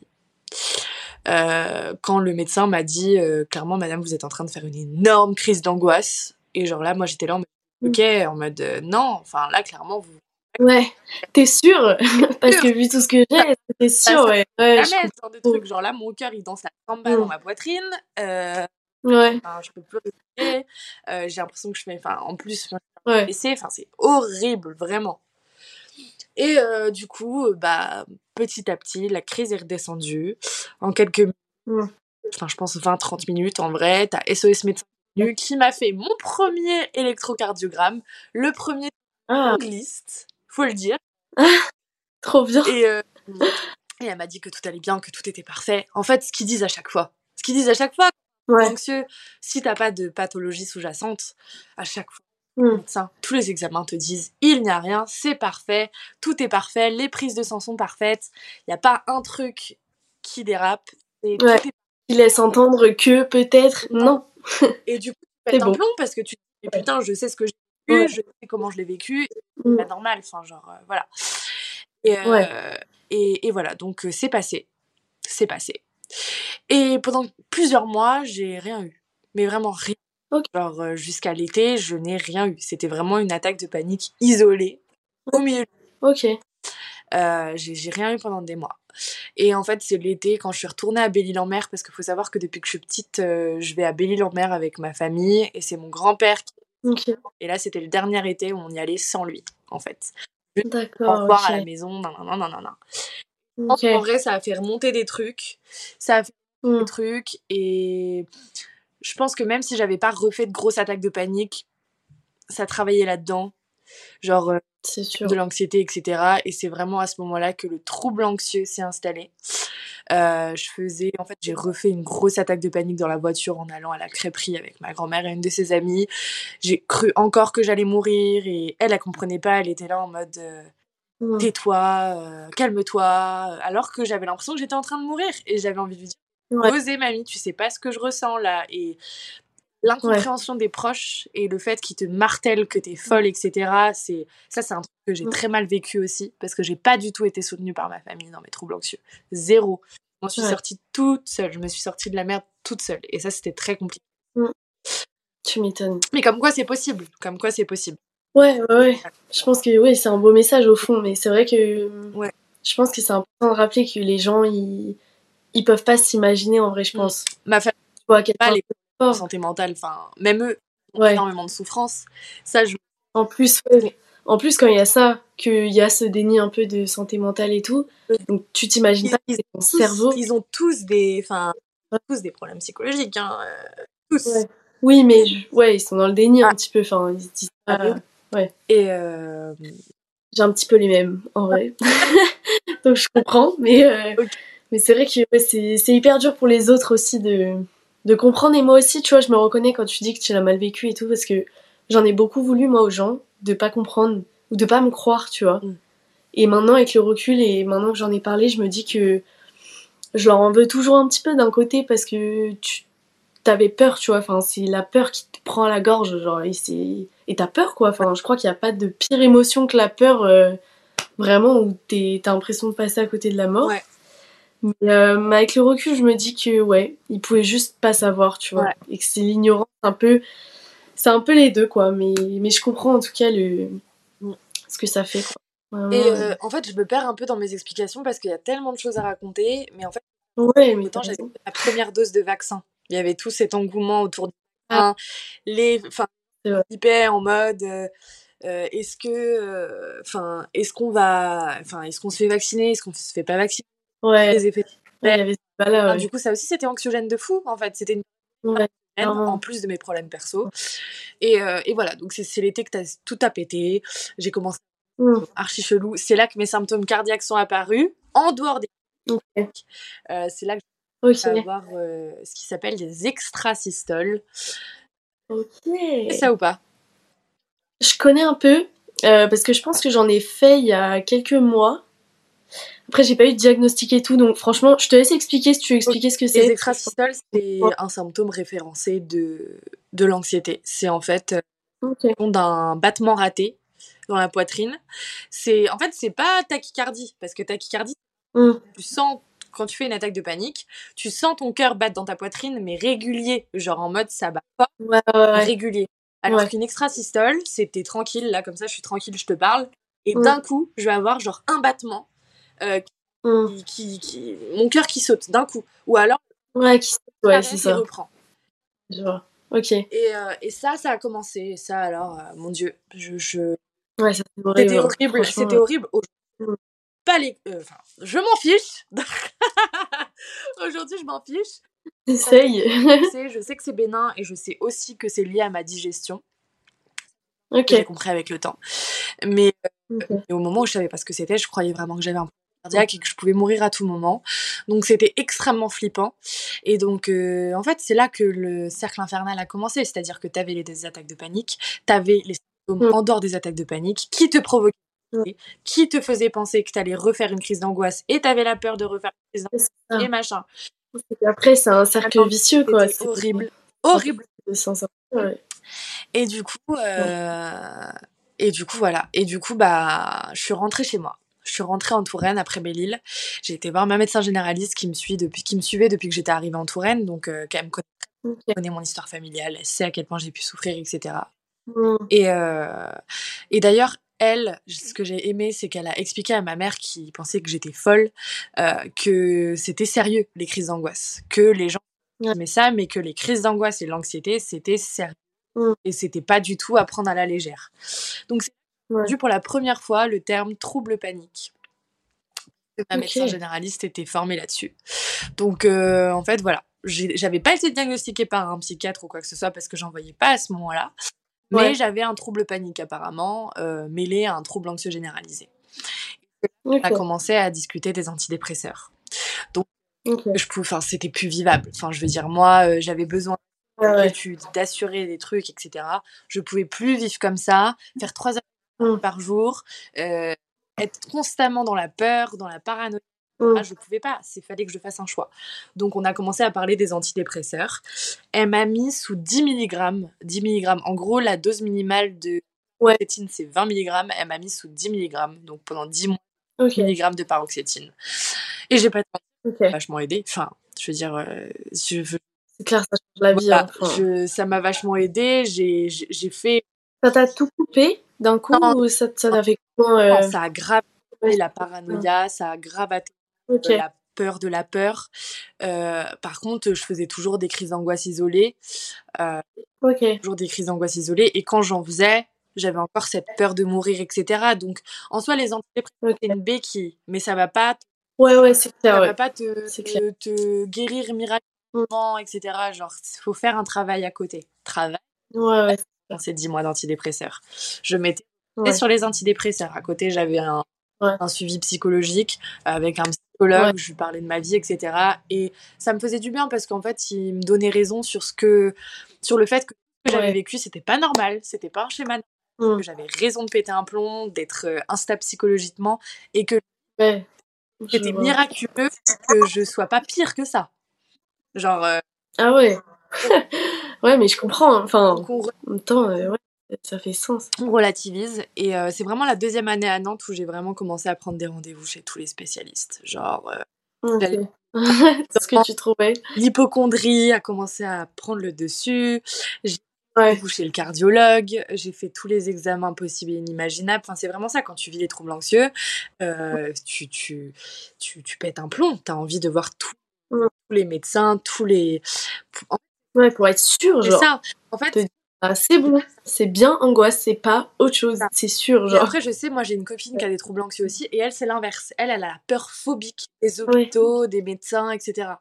Euh, quand le médecin m'a dit euh, clairement, madame, vous êtes en train de faire une énorme crise d'angoisse. Et genre là, moi j'étais là en mode, mm. ok, en mode euh, non, enfin là, clairement, vous. Ouais, t'es sûre? *laughs* Parce que vu tout ce que j'ai, t'es sûre, ouais. ouais je genre de trucs, genre là, mon cœur il danse la samba mm. dans ma poitrine. ouais. Je peux plus respirer. j'ai l'impression que je fais. Enfin, en plus, ouais. Enfin, c'est horrible, vraiment. Et euh, du coup, euh, bah, petit à petit, la crise est redescendue. En quelques minutes, enfin, je pense 20-30 minutes en vrai, t'as SOS médecin qui m'a fait mon premier électrocardiogramme, le premier ah. liste, faut le dire. *laughs* trop bien. Et, euh, et elle m'a dit que tout allait bien, que tout était parfait. En fait, ce qu'ils disent à chaque fois. Ce qu'ils disent à chaque fois. Ouais. Anxieux, si t'as pas de pathologie sous-jacente, à chaque fois, Mmh. tous les examens te disent il n'y a rien, c'est parfait, tout est parfait, les prises de sang sont parfaites, il n'y a pas un truc qui dérape. Et Il laisse entendre que peut-être non. *laughs* Et du coup, tu bon. un plomb parce que tu te dis putain, je sais ce que j'ai vécu, je sais comment je l'ai vécu, c'est mmh. pas normal, enfin, genre, euh, voilà. Et, euh, et, et, voilà, donc euh, c'est passé. C'est passé. Et pendant plusieurs mois, j'ai rien eu. Mais vraiment rien. Genre, euh, jusqu'à l'été, je n'ai rien eu. C'était vraiment une attaque de panique isolée, au milieu. Ok. Euh, j'ai rien eu pendant des mois. Et en fait, c'est l'été, quand je suis retournée à Belle-Île-en-Mer, parce qu'il faut savoir que depuis que je suis petite, euh, je vais à Belle-Île-en-Mer avec ma famille, et c'est mon grand-père qui... Et là, c'était le dernier été où on y allait sans lui, en fait. D'accord. voir à la maison, non, non, non, non, non. En vrai, ça a fait remonter des trucs. Ça a fait remonter des mmh. trucs, et je pense que même si j'avais pas refait de grosses attaques de panique, ça travaillait là-dedans. Genre euh, de l'anxiété, etc. Et c'est vraiment à ce moment-là que le trouble anxieux s'est installé. Euh, je faisais, en fait, j'ai refait une grosse attaque de panique dans la voiture en allant à la crêperie avec ma grand-mère et une de ses amies. J'ai cru encore que j'allais mourir et elle, elle comprenait pas. Elle était là en mode euh, tais-toi, calme-toi. Alors que j'avais l'impression que j'étais en train de mourir et j'avais envie de lui dire Oser, mamie, tu sais pas ce que je ressens là. Et l'incompréhension des proches et le fait qu'ils te martèlent que t'es folle, etc. C'est ça, c'est un truc que j'ai très mal vécu aussi parce que j'ai pas du tout été soutenue par ma famille dans mes troubles anxieux. Zéro. Je me suis sortie toute seule. Je me suis sortie de la merde toute seule. Et ça, c'était très compliqué. Mmh. Tu m'étonnes. Mais comme quoi, c'est possible. Comme quoi, c'est possible. Ouais, ouais, ouais. Je pense que oui, c'est un beau message au fond, mais c'est vrai que. Ouais. Je pense que c'est important de rappeler que les gens, ils ils peuvent pas s'imaginer en vrai, je mm. pense. Ma famille, tu vois, pas les santé mentale, enfin, même eux, ont énormément de souffrance. Ça, je... En plus, en plus, quand il y a ça, qu'il y a ce déni un peu de santé mentale et tout, donc tu t'imagines pas que ton cerveau. Ils ont tous des, enfin, tous des problèmes psychologiques, hein, euh, tous. Oui, mais ouais, ils sont dans le déni un ah. petit peu, enfin, ils disent ah ouais. Et euh... j'ai un petit peu les mêmes, en vrai. *laughs* donc je comprends, mais. Euh... Mais c'est vrai que c'est hyper dur pour les autres aussi de, de comprendre. Et moi aussi, tu vois, je me reconnais quand tu dis que tu l'as mal vécu et tout, parce que j'en ai beaucoup voulu, moi, aux gens, de pas comprendre ou de pas me croire, tu vois. Mm. Et maintenant, avec le recul et maintenant que j'en ai parlé, je me dis que je leur en veux toujours un petit peu d'un côté parce que tu t'avais peur, tu vois. Enfin, c'est la peur qui te prend à la gorge, genre, et t'as peur, quoi. Enfin, je crois qu'il n'y a pas de pire émotion que la peur, euh, vraiment, où t'as l'impression de passer à côté de la mort. Ouais. Euh, mais avec le recul, je me dis que ouais, il pouvait juste pas savoir, tu vois, et que c'est l'ignorance un peu, c'est un peu les deux quoi. Mais mais je comprends en tout cas le ce que ça fait. Quoi. et euh, en fait, je me perds un peu dans mes explications parce qu'il y a tellement de choses à raconter, mais en fait, ouais, mais j'avais la première dose de vaccin. Il y avait tout cet engouement autour du vaccin, ah. les, enfin, hyper en mode. Euh, est-ce que enfin est-ce qu'on va enfin est-ce qu'on se fait vacciner est-ce qu'on se fait pas vacciner? Ouais. Les effets. là, Du coup, ça aussi, c'était anxiogène de fou, en fait. C'était une en plus de mes problèmes perso. Et, euh, et voilà, donc c'est l'été que as, tout a pété. J'ai commencé mmh. archi chelou. C'est là que mes symptômes cardiaques sont apparus, en dehors des. Euh, c'est là que j'ai okay. avoir euh, ce qui s'appelle des extrasystoles. Ok. C'est ça ou pas? Je connais un peu, parce que je pense que j'en ai fait il y a quelques mois. Après, j'ai pas eu de diagnostic et tout, donc franchement, je te laisse expliquer si tu veux expliquer ce que c'est. Les extrasystoles, c'est un symptôme référencé de, de l'anxiété. C'est en fait euh, d'un battement raté dans la poitrine. C'est en fait, c'est pas tachycardie, parce que tachycardie, mmh. tu sens quand tu fais une attaque de panique, tu sens ton cœur battre dans ta poitrine, mais régulier, genre en mode ça bat pas, régulier. Alors qu'une extrasystole, c'était tranquille, là comme ça, je suis tranquille, je te parle, et mmh. d'un coup, je vais avoir genre un battement, euh, qui, qui, mon cœur qui saute d'un coup, ou alors ouais, qui saute, ouais, c'est ça. reprend. Je vois. Ok. Et, euh, et, ça, ça a commencé. Ça, alors, euh, mon Dieu, je, je... Ouais, c'était horrible. C'était horrible. Mmh pas les. Enfin, je m'en fiche. *laughs* Aujourd'hui, je m'en fiche. Essaye. je sais que c'est bénin et je sais aussi que c'est lié à ma digestion. Ok. J'ai compris avec le temps. Mais euh, au moment où je savais pas ce que c'était, je croyais vraiment que j'avais un cardiaque et que je pouvais mourir à tout moment. Donc c'était extrêmement flippant. Et donc, euh, en fait, c'est là que le cercle infernal a commencé. C'est-à-dire que tu avais les attaques de panique, tu avais les symptômes mm. en dehors des attaques de panique qui te provoquaient qui te faisait penser que tu allais refaire une crise d'angoisse et tu avais la peur de refaire une crise d'angoisse et machin. après, c'est un cercle vicieux, quoi. C'est horrible. Horrible. Et du coup, euh, et du coup, voilà. Et du coup, bah, je suis rentrée chez moi. Je suis rentrée en Touraine après Belle-Île. J'ai été voir ma médecin généraliste qui me, suit depuis, qui me suivait depuis que j'étais arrivée en Touraine, donc euh, quand même connaît, mon histoire familiale, elle sait à quel point j'ai pu souffrir, etc. Mmh. Et, euh, et d'ailleurs, elle, ce que j'ai aimé, c'est qu'elle a expliqué à ma mère qui pensait que j'étais folle, euh, que c'était sérieux, les crises d'angoisse. Que les gens aimaient ça, mais que les crises d'angoisse et l'anxiété, c'était sérieux. Mmh. Et c'était pas du tout à prendre à la légère. Donc, c'est ouais. pour la première fois le terme trouble panique. Ma médecin généraliste était formée là-dessus. Donc, euh, en fait, voilà. J'avais pas été diagnostiquée par un psychiatre ou quoi que ce soit parce que j'en voyais pas à ce moment-là. Mais j'avais un trouble panique apparemment, euh, mêlé à un trouble anxieux généralisé. On a commencé à discuter des antidépresseurs. Donc, je enfin, c'était plus vivable. Enfin, je veux dire, moi, euh, j'avais besoin d'assurer des trucs, etc. Je pouvais plus vivre comme ça, faire trois heures. Par jour, euh, être constamment dans la peur, dans la paranoïa, Mmh. Ah, je pouvais pas, il fallait que je fasse un choix. Donc on a commencé à parler des antidépresseurs. Elle m'a mis sous 10 mg, 10 mg. En gros, la dose minimale de paroxétine, c'est 20 mg. Elle m'a mis sous 10 mg, donc pendant 10 mois, mg de paroxétine. Et j'ai pas okay. vachement aidé. Enfin, je veux dire, euh, je C'est clair, ça change la vie. Hein, ça m'a vachement aidé. J'ai fait. Ça t'a tout coupé? D'un coup ou ça, ça fait comment euh... Ça a grave la paranoïa, ça a gravaté la peur de la peur. Euh, par contre, je faisais toujours des crises d'angoisse isolées. Euh, toujours des crises d'angoisse isolées. Et quand j'en faisais, j'avais encore cette peur de mourir, etc. Donc, en soi, les antidépresseurs, c'est une béquille, mais ça va pas. Ouais, ouais, c'est clair. Ça va pas te, te, guérir miraculeusement, etc. Genre, il faut faire un travail à côté. Travail. Ouais, ouais. Ces 10 mois d'antidépresseurs. Je mettais sur les antidépresseurs. À côté, j'avais un, un suivi psychologique avec un psychologue, je lui parlais de ma vie, etc. Et ça me faisait du bien parce qu'en fait, il me donnait raison sur ce que, sur le fait que ce que j'avais vécu, c'était pas normal, c'était pas un schéma, mmh. que j'avais raison de péter un plomb, d'être euh, instable psychologiquement et que c'était miraculeux que je sois pas pire que ça. Genre. Euh, ah ouais. Ouais, mais je comprends. Hein. Enfin, en même temps, euh, ouais. Ça fait sens. On relativise. Et euh, c'est vraiment la deuxième année à Nantes où j'ai vraiment commencé à prendre des rendez-vous chez tous les spécialistes. Genre. Euh, *laughs* ce que tu trouvais. L'hypochondrie a commencé à prendre le dessus. J'ai ouais. chez le cardiologue. J'ai fait tous les examens possibles et inimaginables. Enfin, c'est vraiment ça. Quand tu vis les troubles anxieux, euh, tu, tu, tu, tu, pètes un plomb. Tu as envie de voir tous les médecins, tous les. Ouais, pour être sûr, genre. C'est ça. En fait, ah, c'est bon, c'est bien angoisse, c'est pas autre chose, c'est sûr. Genre. après, je sais, moi j'ai une copine qui a des troubles anxieux aussi, et elle, c'est l'inverse. Elle, elle a la peur phobique des hôpitaux, des médecins, etc.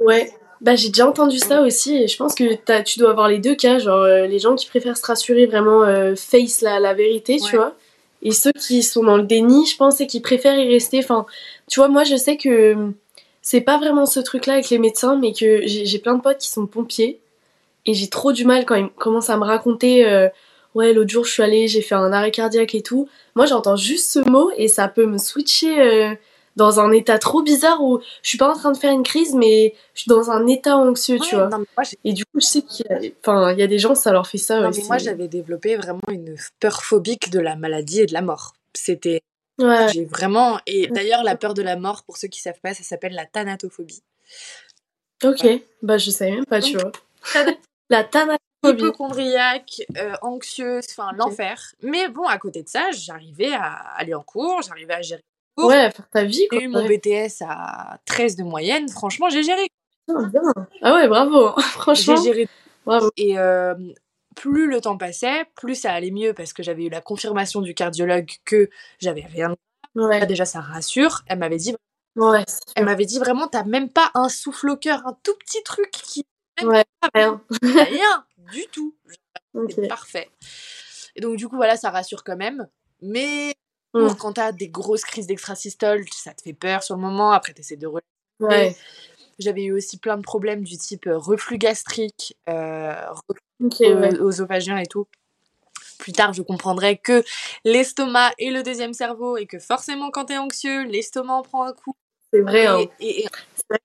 Ouais, bah j'ai déjà entendu ça aussi, et je pense que as, tu dois avoir les deux cas, genre euh, les gens qui préfèrent se rassurer vraiment euh, face la, la vérité, tu vois, et ceux qui sont dans le déni, je pense, et qui préfèrent y rester. Enfin, tu vois, moi je sais que c'est pas vraiment ce truc-là avec les médecins, mais que j'ai plein de potes qui sont pompiers et j'ai trop du mal quand il commence à me raconter euh, ouais l'autre jour je suis allée j'ai fait un arrêt cardiaque et tout moi j'entends juste ce mot et ça peut me switcher euh, dans un état trop bizarre où je suis pas en train de faire une crise, mais je suis dans un état anxieux, tu vois. Et du coup, je sais qu'il y, a... enfin, il y a des gens, ça leur fait ça. Non, mais moi, j'avais développé vraiment une peur phobique de la maladie et de la mort. C'était. J'ai vraiment. Et d'ailleurs, la peur de la mort, pour ceux qui savent pas, ça s'appelle la thanatophobie. Ok, bah je savais même pas, tu vois. *laughs* la thanatophobie. Hypochondriaque, euh, anxieuse, enfin l'enfer. Mais bon, à côté de ça, j'arrivais à aller en cours, j'arrivais à gérer Ouais, faire ta vie. J'ai eu mon BTS à 13 de moyenne. Franchement, j'ai géré. Ah, bien. ah ouais, bravo. Hein, *laughs* franchement. J'ai géré. Bravo. Et euh, plus le temps passait, plus ça allait mieux parce que j'avais eu la confirmation du cardiologue que j'avais rien. Ouais. Déjà, ça rassure. Elle m'avait dit. Ouais. Elle m'avait dit vraiment, t'as même pas un souffle au cœur, un tout petit truc qui. Ouais, rien. rien du tout. C'est parfait. Et donc, du coup, voilà, ça rassure quand même. Mais. Quand t'as des grosses crises d'extrasystole, ça te fait peur sur le moment, après t'essaies de ouais. J'avais eu aussi plein de problèmes du type euh, reflux gastrique, euh, aux et tout. Plus tard, je comprendrai que l'estomac est le deuxième cerveau et que forcément, quand t'es anxieux, l'estomac en prend un coup. C'est vrai, hein. et,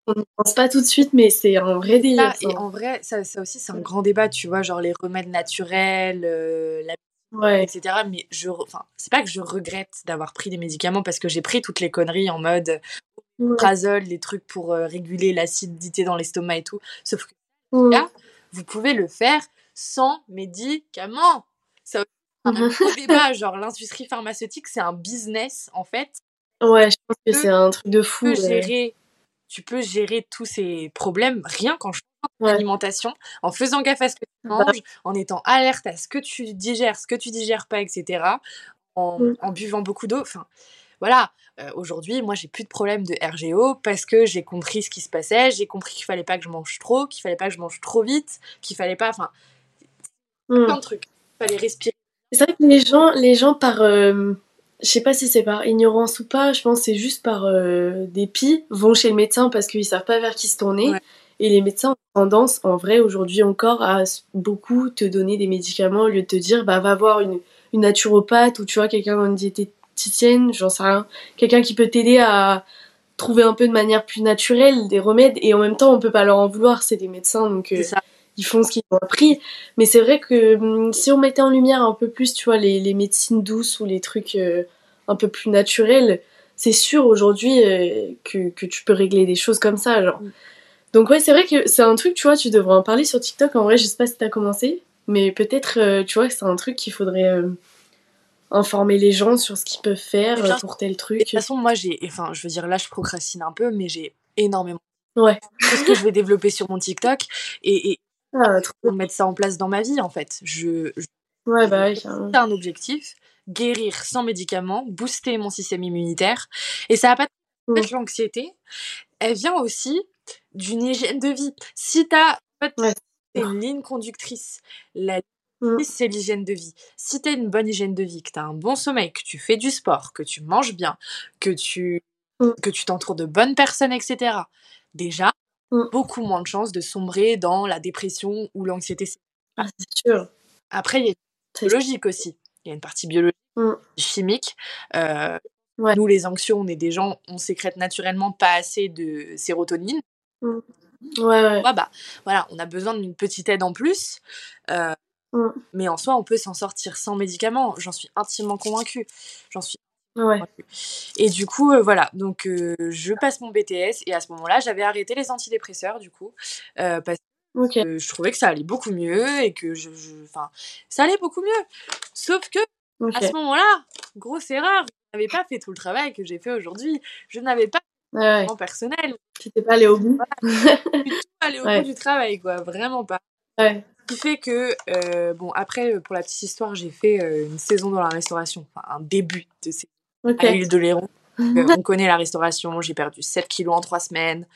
on n'y pense pas tout de suite, mais c'est un vrai délire. et en vrai, ça, ça aussi, c'est un grand débat, tu vois, genre les remèdes naturels, euh, la ouais. etc. Mais je, enfin, c'est pas que je regrette d'avoir pris des médicaments parce que j'ai pris toutes les conneries en mode ouais. les trucs pour euh, réguler l'acidité dans l'estomac et tout. Sauf que là, vous pouvez le faire sans médicaments. Ça *laughs* un débat, genre l'industrie pharmaceutique, c'est un business en fait. Ouais, je pense que c'est un truc de fou. Tu peux, gérer, tu peux gérer tous ces problèmes rien qu'en alimentation, en faisant gaffe à ce que tu bah manges, en étant alerte à ce que tu digères, ce que tu digères pas, etc. En, mmh. en buvant beaucoup d'eau. Enfin, voilà. Euh, aujourd'hui, moi, j'ai plus de problème de RGO parce que j'ai compris ce qui se passait. J'ai compris qu'il fallait pas que je mange trop, qu'il fallait pas que je mange trop vite, qu'il fallait pas. Enfin, mmh. plein de trucs. Il fallait respirer. C'est vrai que les gens, les gens par. Euh, je sais pas si c'est par ignorance ou pas, je pense que c'est juste par euh, dépit, vont chez le médecin parce qu'ils savent pas vers qui se tourner. Et les médecins ont tendance, en vrai, aujourd'hui encore, à beaucoup te donner des médicaments au lieu de te dire, bah, va voir une, une naturopathe ou tu vois, quelqu'un dans une diététicienne, j'en sais rien. Quelqu'un qui peut t'aider à trouver un peu de manière plus naturelle des remèdes. Et en même temps, on peut pas leur en vouloir, c'est des médecins, donc euh, ils font ce qu'ils ont appris. Mais c'est vrai que hum, si on mettait en lumière un peu plus, tu vois, les, les médecines douces ou les trucs euh, un peu plus naturels, c'est sûr aujourd'hui euh, que, que tu peux régler des choses comme ça. Genre, mm. Donc ouais, c'est vrai que c'est un truc, tu vois, tu devrais en parler sur TikTok. En vrai, je sais pas si t'as commencé, mais peut-être, tu vois, c'est un truc qu'il faudrait informer les gens sur ce qu'ils peuvent faire euh, pour tel truc. De toute façon, moi, j'ai, enfin, je veux dire, là, je procrastine un peu, mais j'ai énormément. Ouais. ce que je vais développer sur mon TikTok et, et ah, mettre ça en place dans ma vie, en fait. Je. Ouais, bah ouais, un objectif guérir sans médicaments, booster mon système immunitaire. Et ça a pas de mmh. l'anxiété. Elle vient aussi d'une hygiène de vie. Si tu as une ligne conductrice, la mmh. c'est l'hygiène de vie. Si tu as une bonne hygiène de vie, que tu as un bon sommeil, que tu fais du sport, que tu manges bien, que tu mmh. que tu t'entoures de bonnes personnes, etc. Déjà, mmh. beaucoup moins de chances de sombrer dans la dépression ou l'anxiété. Ah, c'est sûr. Après, il y a une logique aussi. Il y a une partie biologique, chimique. Euh, nous, les anxieux, on est des gens, on sécrète naturellement pas assez de sérotonine. Mmh. Ouais, ouais. bah, voilà, on a besoin d'une petite aide en plus. Euh, mmh. Mais en soi, on peut s'en sortir sans médicaments. J'en suis intimement convaincue. J'en suis. Ouais. Et du coup, euh, voilà. Donc, euh, je passe mon BTS. Et à ce moment-là, j'avais arrêté les antidépresseurs, du coup. parce que je trouvais que ça allait beaucoup mieux. Et que je. Enfin, ça allait beaucoup mieux. Sauf que, à ce moment-là, grosse erreur. Je n'avais pas fait tout le travail que j'ai fait aujourd'hui. Je n'avais pas ouais. personnel. Tu t'es pas allé au bout. Voilà. du tout allé au bout du travail, quoi. Vraiment pas. Ouais. Qui fait que, euh, bon, après, pour la petite histoire, j'ai fait euh, une saison dans la restauration. Enfin, un début de saison okay. à l'île de Léron. *laughs* Euh, on connaît la restauration. J'ai perdu 7 kilos en 3 semaines.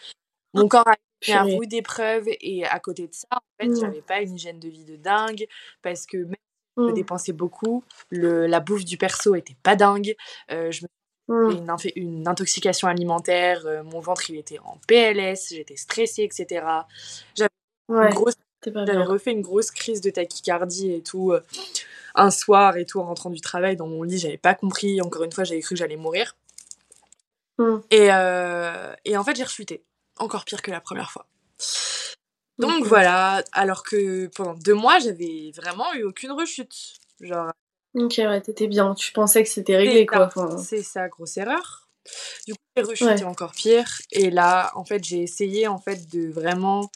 Mon corps a fait un rouille d'épreuves. Et à côté de ça, en fait, mmh. j'avais pas une hygiène de vie de dingue. Parce que même si je mmh. dépensais beaucoup, le, la bouffe du perso était pas dingue. je me Mmh. Une, une, intoxication alimentaire, euh, mon ventre il était en PLS, j'étais stressée, etc. J'avais refait une grosse crise de tachycardie et tout. Euh, un soir et tout, en rentrant du travail dans mon lit, j'avais pas compris. Encore une fois, j'avais cru que j'allais mourir. Hmm. Et, euh, et en fait, j'ai rechuté. Encore pire que la première fois. Donc voilà, alors que pendant deux mois, j'avais vraiment eu aucune rechute. Genre. Ok, ouais, t'étais bien. Tu pensais que c'était réglé, quoi. C'est ça, grosse erreur. Du coup, j'ai rechuté encore pire. Et là, en fait, j'ai essayé en fait de vraiment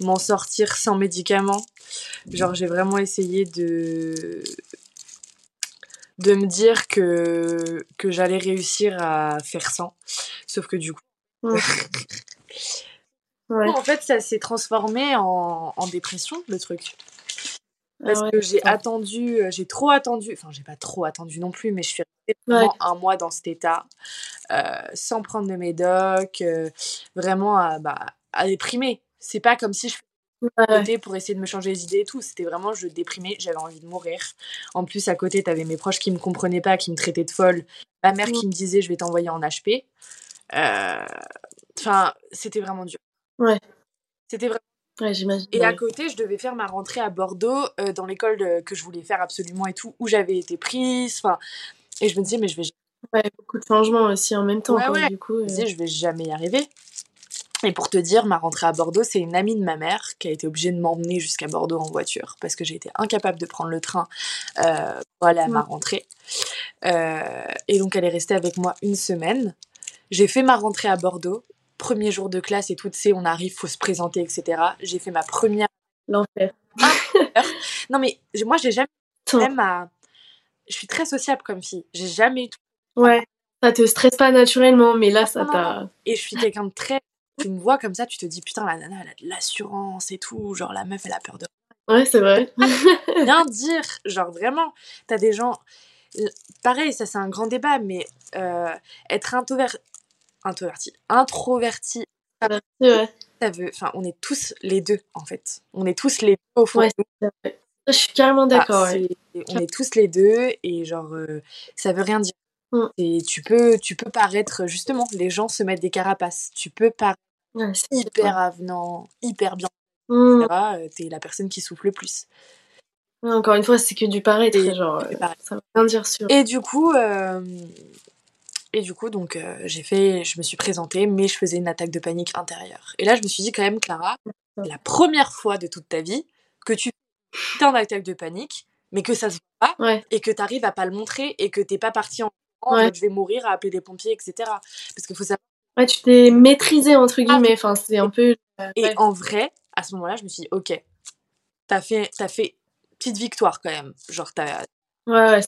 m'en sortir sans médicaments. Genre, j'ai vraiment essayé de de me dire que que j'allais réussir à faire sans. Sauf que du coup. En fait, ça s'est transformé en, en, dépression, le truc. Ah Parce que j'ai attendu, euh, j'ai trop attendu, enfin, j'ai pas trop attendu non plus, mais je suis vraiment un mois dans cet état, euh, sans prendre de médoc, euh, vraiment à, bah, à déprimer. C'est pas comme si je faisais pour essayer de me changer les idées et tout. C'était vraiment, je déprimais, j'avais envie de mourir. En plus, à côté, t'avais mes proches qui me comprenaient pas, qui me traitaient de folle. Ma mère qui me disait, je vais t'envoyer en HP. Enfin, c'était vraiment dur. Ouais. C'était vraiment. Ouais, j'imagine. Et à côté, je devais faire ma rentrée à Bordeaux, euh, dans l'école que je voulais faire absolument et tout, où j'avais été prise. Enfin, et je me disais, mais je vais. Ouais, beaucoup de changements aussi en même temps. Ouais, Du coup, je me disais, je vais jamais y arriver. Et pour te dire, ma rentrée à Bordeaux, c'est une amie de ma mère qui a été obligée de m'emmener jusqu'à Bordeaux en voiture parce que j'ai été incapable de prendre le train euh, pour aller à ma rentrée. Euh, et donc, elle est restée avec moi une semaine. J'ai fait ma rentrée à Bordeaux premier jour de classe et tout, tu sais, on arrive, faut se présenter, etc. J'ai fait ma première. L'enfer. *laughs* non, mais moi, j'ai jamais. Même à... Je suis très sociable comme fille. J'ai jamais eu. Ouais. Ça te stresse pas naturellement, mais là, ça t'a. Et je suis quelqu'un de très. Tu me vois comme ça, tu te dis, putain, la nana, elle a de l'assurance et tout. Genre, la meuf, elle a peur de. Ouais, c'est vrai. *laughs* Rien *laughs* dire. Genre, vraiment, t'as des gens. Pareil, ça, c'est un grand débat, mais euh, être introvert, introverti. Introverti. Ouais. Ça veut, enfin, on est tous les deux en fait. On est tous les deux au fond. Ouais, je suis carrément d'accord. Ah, on est tous les deux et genre euh, ça veut rien dire. Mm. Et tu peux, tu peux paraître justement, les gens se mettent des carapaces. Tu peux paraître hyper avenant, hyper bien. Mm. Euh, t'es la personne qui souffle le plus. Encore une fois, c'est que du paraître, genre, euh, ça veut rien dire sur. Et du coup, et du coup, donc, euh, j'ai fait, je me suis présentée, mais je faisais une attaque de panique intérieure. Et là, je me suis dit quand même, Clara, la première fois de toute ta vie que tu fais une attaque de panique, mais que ça se voit pas, et que tu arrives à pas le montrer, et que t'es pas parti en ouais. je vais mourir, à appeler les pompiers, etc. Parce qu'il faut savoir. Ouais, tu t'es maîtrisé, entre guillemets, enfin, c'est un peu. Euh, et en vrai, à ce moment-là, je me suis dit, ok, t'as fait, as fait petite victoire quand même. Genre, t'as. Ouais, ouais,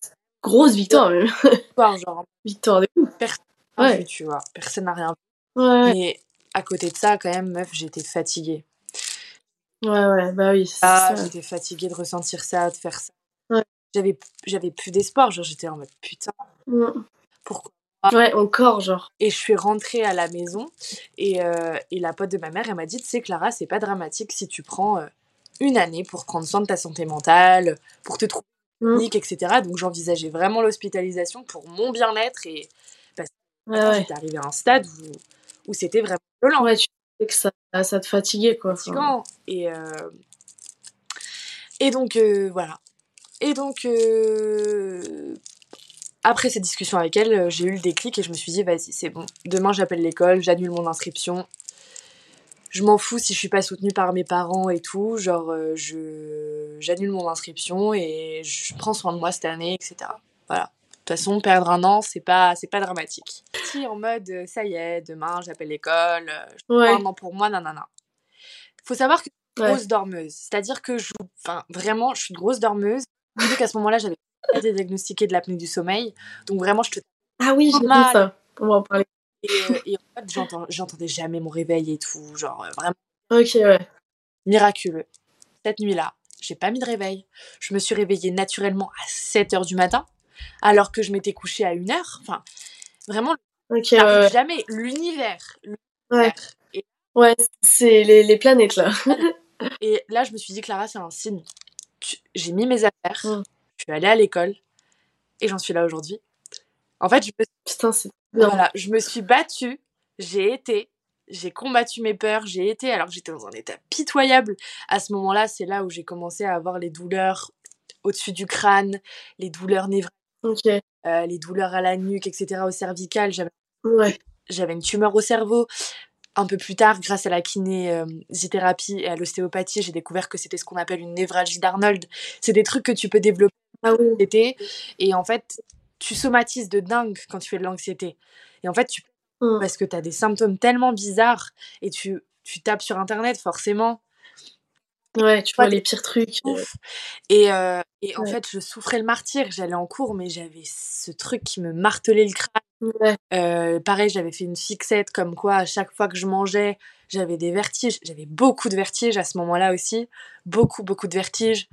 grosse victoire même. genre. *laughs* Victoire de ouf. Personne ouais. tu vois. Personne n'a rien vu. Ouais. Mais à côté de ça, quand même, meuf, j'étais fatiguée. Ouais, ouais, bah oui. Ah, j'étais fatiguée de ressentir ça, de faire ça. Ouais. J'avais, j'avais plus d'espoir, genre j'étais en mode putain. Pourquoi? Ouais, encore, genre. Et je suis rentrée à la maison et, euh, et la pote de ma mère, elle m'a dit, tu sais, Clara, c'est pas dramatique si tu prends euh, une année pour prendre soin de ta santé mentale, pour te trouver mmh. etc. Donc j'envisageais vraiment l'hospitalisation pour mon bien-être et parce que j'étais arrivée à un stade où, où c'était vraiment violent. Ouais, tu sais que ça, ça te fatiguait quoi. Euh... et donc euh, voilà. Et donc euh... après cette discussion avec elle, j'ai eu le déclic et je me suis dit vas-y c'est bon. Demain j'appelle l'école, j'annule mon inscription je m'en fous si je suis pas soutenue par mes parents et tout. Genre, je j'annule mon inscription et je prends soin de moi cette année, etc. Voilà. De toute façon, perdre un an, c'est pas, c'est pas dramatique. Si en mode, euh, ça y est, demain, j'appelle l'école, euh, je prends un an pour moi, nanana. Faut savoir que je suis grosse dormeuse. C'est-à-dire que je, enfin, vraiment, je suis grosse dormeuse. Vu qu'à ce moment-là, j'avais été diagnostiquée de l'apnée du sommeil. Donc vraiment, je te. Ah oui, j'ai vu ça. On va en parler. Euh, et, en fait, j'entendais jamais mon réveil et tout. Genre, vraiment. Ok, ouais. Miraculeux. Cette nuit-là, j'ai pas mis de réveil. Je me suis réveillée naturellement à 7 h du matin, alors que je m'étais couchée à 1 h. Enfin, vraiment, jamais. L'univers. Ouais. Ouais, c'est les, les, planètes là. *laughs* et là, je me suis dit, Clara, c'est un signe. J'ai mis mes affaires, mm. je suis allée à l'école et j'en suis là aujourd'hui. En fait, je me... Putain, c'est voilà, je me suis battue, j'ai été, j'ai combattu mes peurs, j'ai été, alors que j'étais dans un état pitoyable. À ce moment-là, c'est là où j'ai commencé à avoir les douleurs au-dessus du crâne, les douleurs névralgiques, euh, les douleurs à la nuque, etc., au cervical. Ouais. j'avais une tumeur au cerveau. Un peu plus tard, grâce à la kinésithérapie et à l'ostéopathie, j'ai découvert que c'était ce qu'on appelle une névralgie d'Arnold. C'est des trucs que tu peux développer ah oui. Et en fait, tu somatises de dingue quand tu fais de l'anxiété. Et en fait, tu mmh. parce que tu as des symptômes tellement bizarres et tu, tu tapes sur internet forcément Ouais, tu vois les pires trucs. Et, euh, et en fait, je souffrais le martyr. J'allais en cours, mais j'avais ce truc qui me martelait le crâne. Euh, pareil, j'avais fait une fixette comme quoi à chaque fois que je mangeais, j'avais des vertiges. J'avais beaucoup de vertiges à ce moment-là aussi. Beaucoup, beaucoup de vertiges.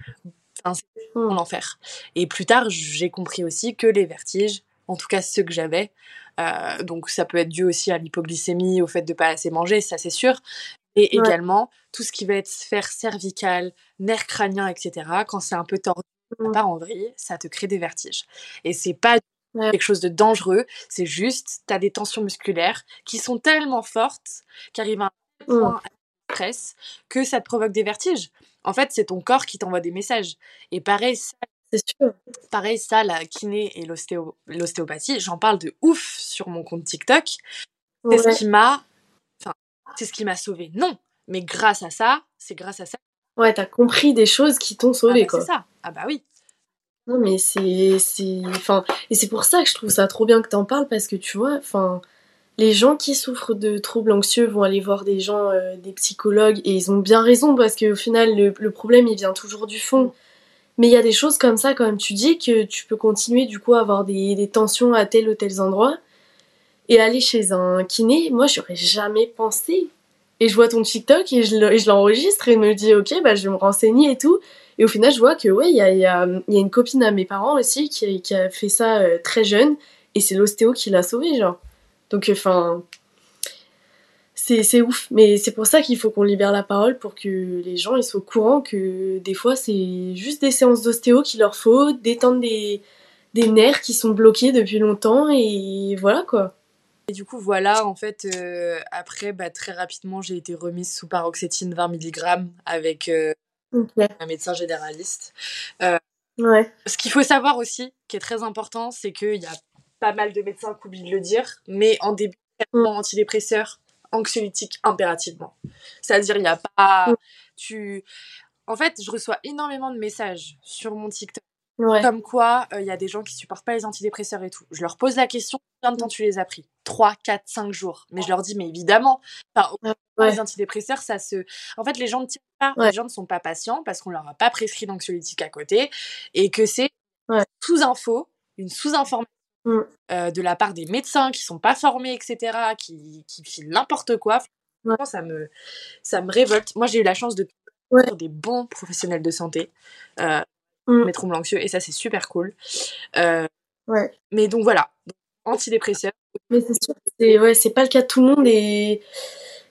Enfin, c'est mmh. l'enfer. Et plus tard, j'ai compris aussi que les vertiges, en tout cas ceux que j'avais, euh, donc ça peut être dû aussi à l'hypoglycémie, au fait de pas assez manger, ça c'est sûr. Et également, tout ce qui va être sphère cervicale, nerf crânien, etc., quand c'est un peu tordu, mmh. part en vrille, ça te crée des vertiges. Et c'est pas quelque chose de dangereux, c'est juste, tu as des tensions musculaires qui sont tellement fortes qu'arrivent à un mmh. point de stress que ça te provoque des vertiges. En fait, c'est ton corps qui t'envoie des messages. Et pareil, ça, sûr. Pareil, ça, la kiné et l'ostéopathie, j'en parle de ouf sur mon compte TikTok. C'est ce qui m'a c'est ce qui m'a sauvé. Non, mais grâce à ça, c'est grâce à ça. Ouais, t'as compris des choses qui t'ont sauvé, ah bah, quoi. C'est ça. Ah bah oui. Non, mais c'est. Enfin, et c'est pour ça que je trouve ça trop bien que t'en parles, parce que tu vois, enfin, les gens qui souffrent de troubles anxieux vont aller voir des gens, euh, des psychologues, et ils ont bien raison, parce qu'au final, le, problème, il vient toujours du fond. Mais il y a des choses comme ça, comme tu dis, que tu peux continuer, du coup, à avoir des, des tensions à tel ou tel endroit. Et aller chez un kiné, moi, j'aurais jamais pensé. Et je vois ton TikTok et je l'enregistre et me dis, ok, bah, je vais me renseigner et tout. Et au final, je vois que, ouais, il y a, y, y a, une copine à mes parents aussi qui, a fait ça euh, très jeune. Et c'est l'ostéo qui l'a sauvée, genre. Donc, enfin. c'est ouf. Mais c'est pour ça qu'il faut qu'on libère la parole pour que les gens ils soient au courant que des fois, c'est juste des séances d'ostéo qu'il leur faut, détendre des, des nerfs qui sont bloqués depuis longtemps. Et voilà, quoi. Et du coup, voilà, en fait, euh, après, bah, très rapidement, j'ai été remise sous paroxétine 20 mg avec euh, un médecin généraliste. Euh, ouais. Ce qu'il faut savoir aussi, qui est très important, c'est qu'il y a pas mal de médecins qui oublient de le dire, mais en début, mm. antidépresseur, anxiolytique impérativement. C'est-à-dire, il n'y a pas. Mm. Tu... En fait, je reçois énormément de messages sur mon TikTok comme quoi, il y a des gens qui supportent pas les antidépresseurs et tout. Je leur pose la question, combien de temps tu les as pris? 3, 4, 5 jours. Mais je leur dis, mais évidemment, les antidépresseurs, ça se. En fait, les gens ne tiennent pas, les gens ne sont pas patients parce qu'on leur a pas prescrit d'anxiolytique à côté et que c'est sous-info, une sous-information. Mmh. de la part des médecins qui sont pas formés, etc., qui, qui filent n'importe quoi. Ça, me, ça me révolte. Moi, j'ai eu la chance de des bons professionnels de santé. Euh, mmh. mes troubles anxieux et ça c'est super cool. Euh, ouais. Mais donc voilà, antidépresseur. Mais c'est sûr, c'est ouais, c'est pas le cas de tout le monde et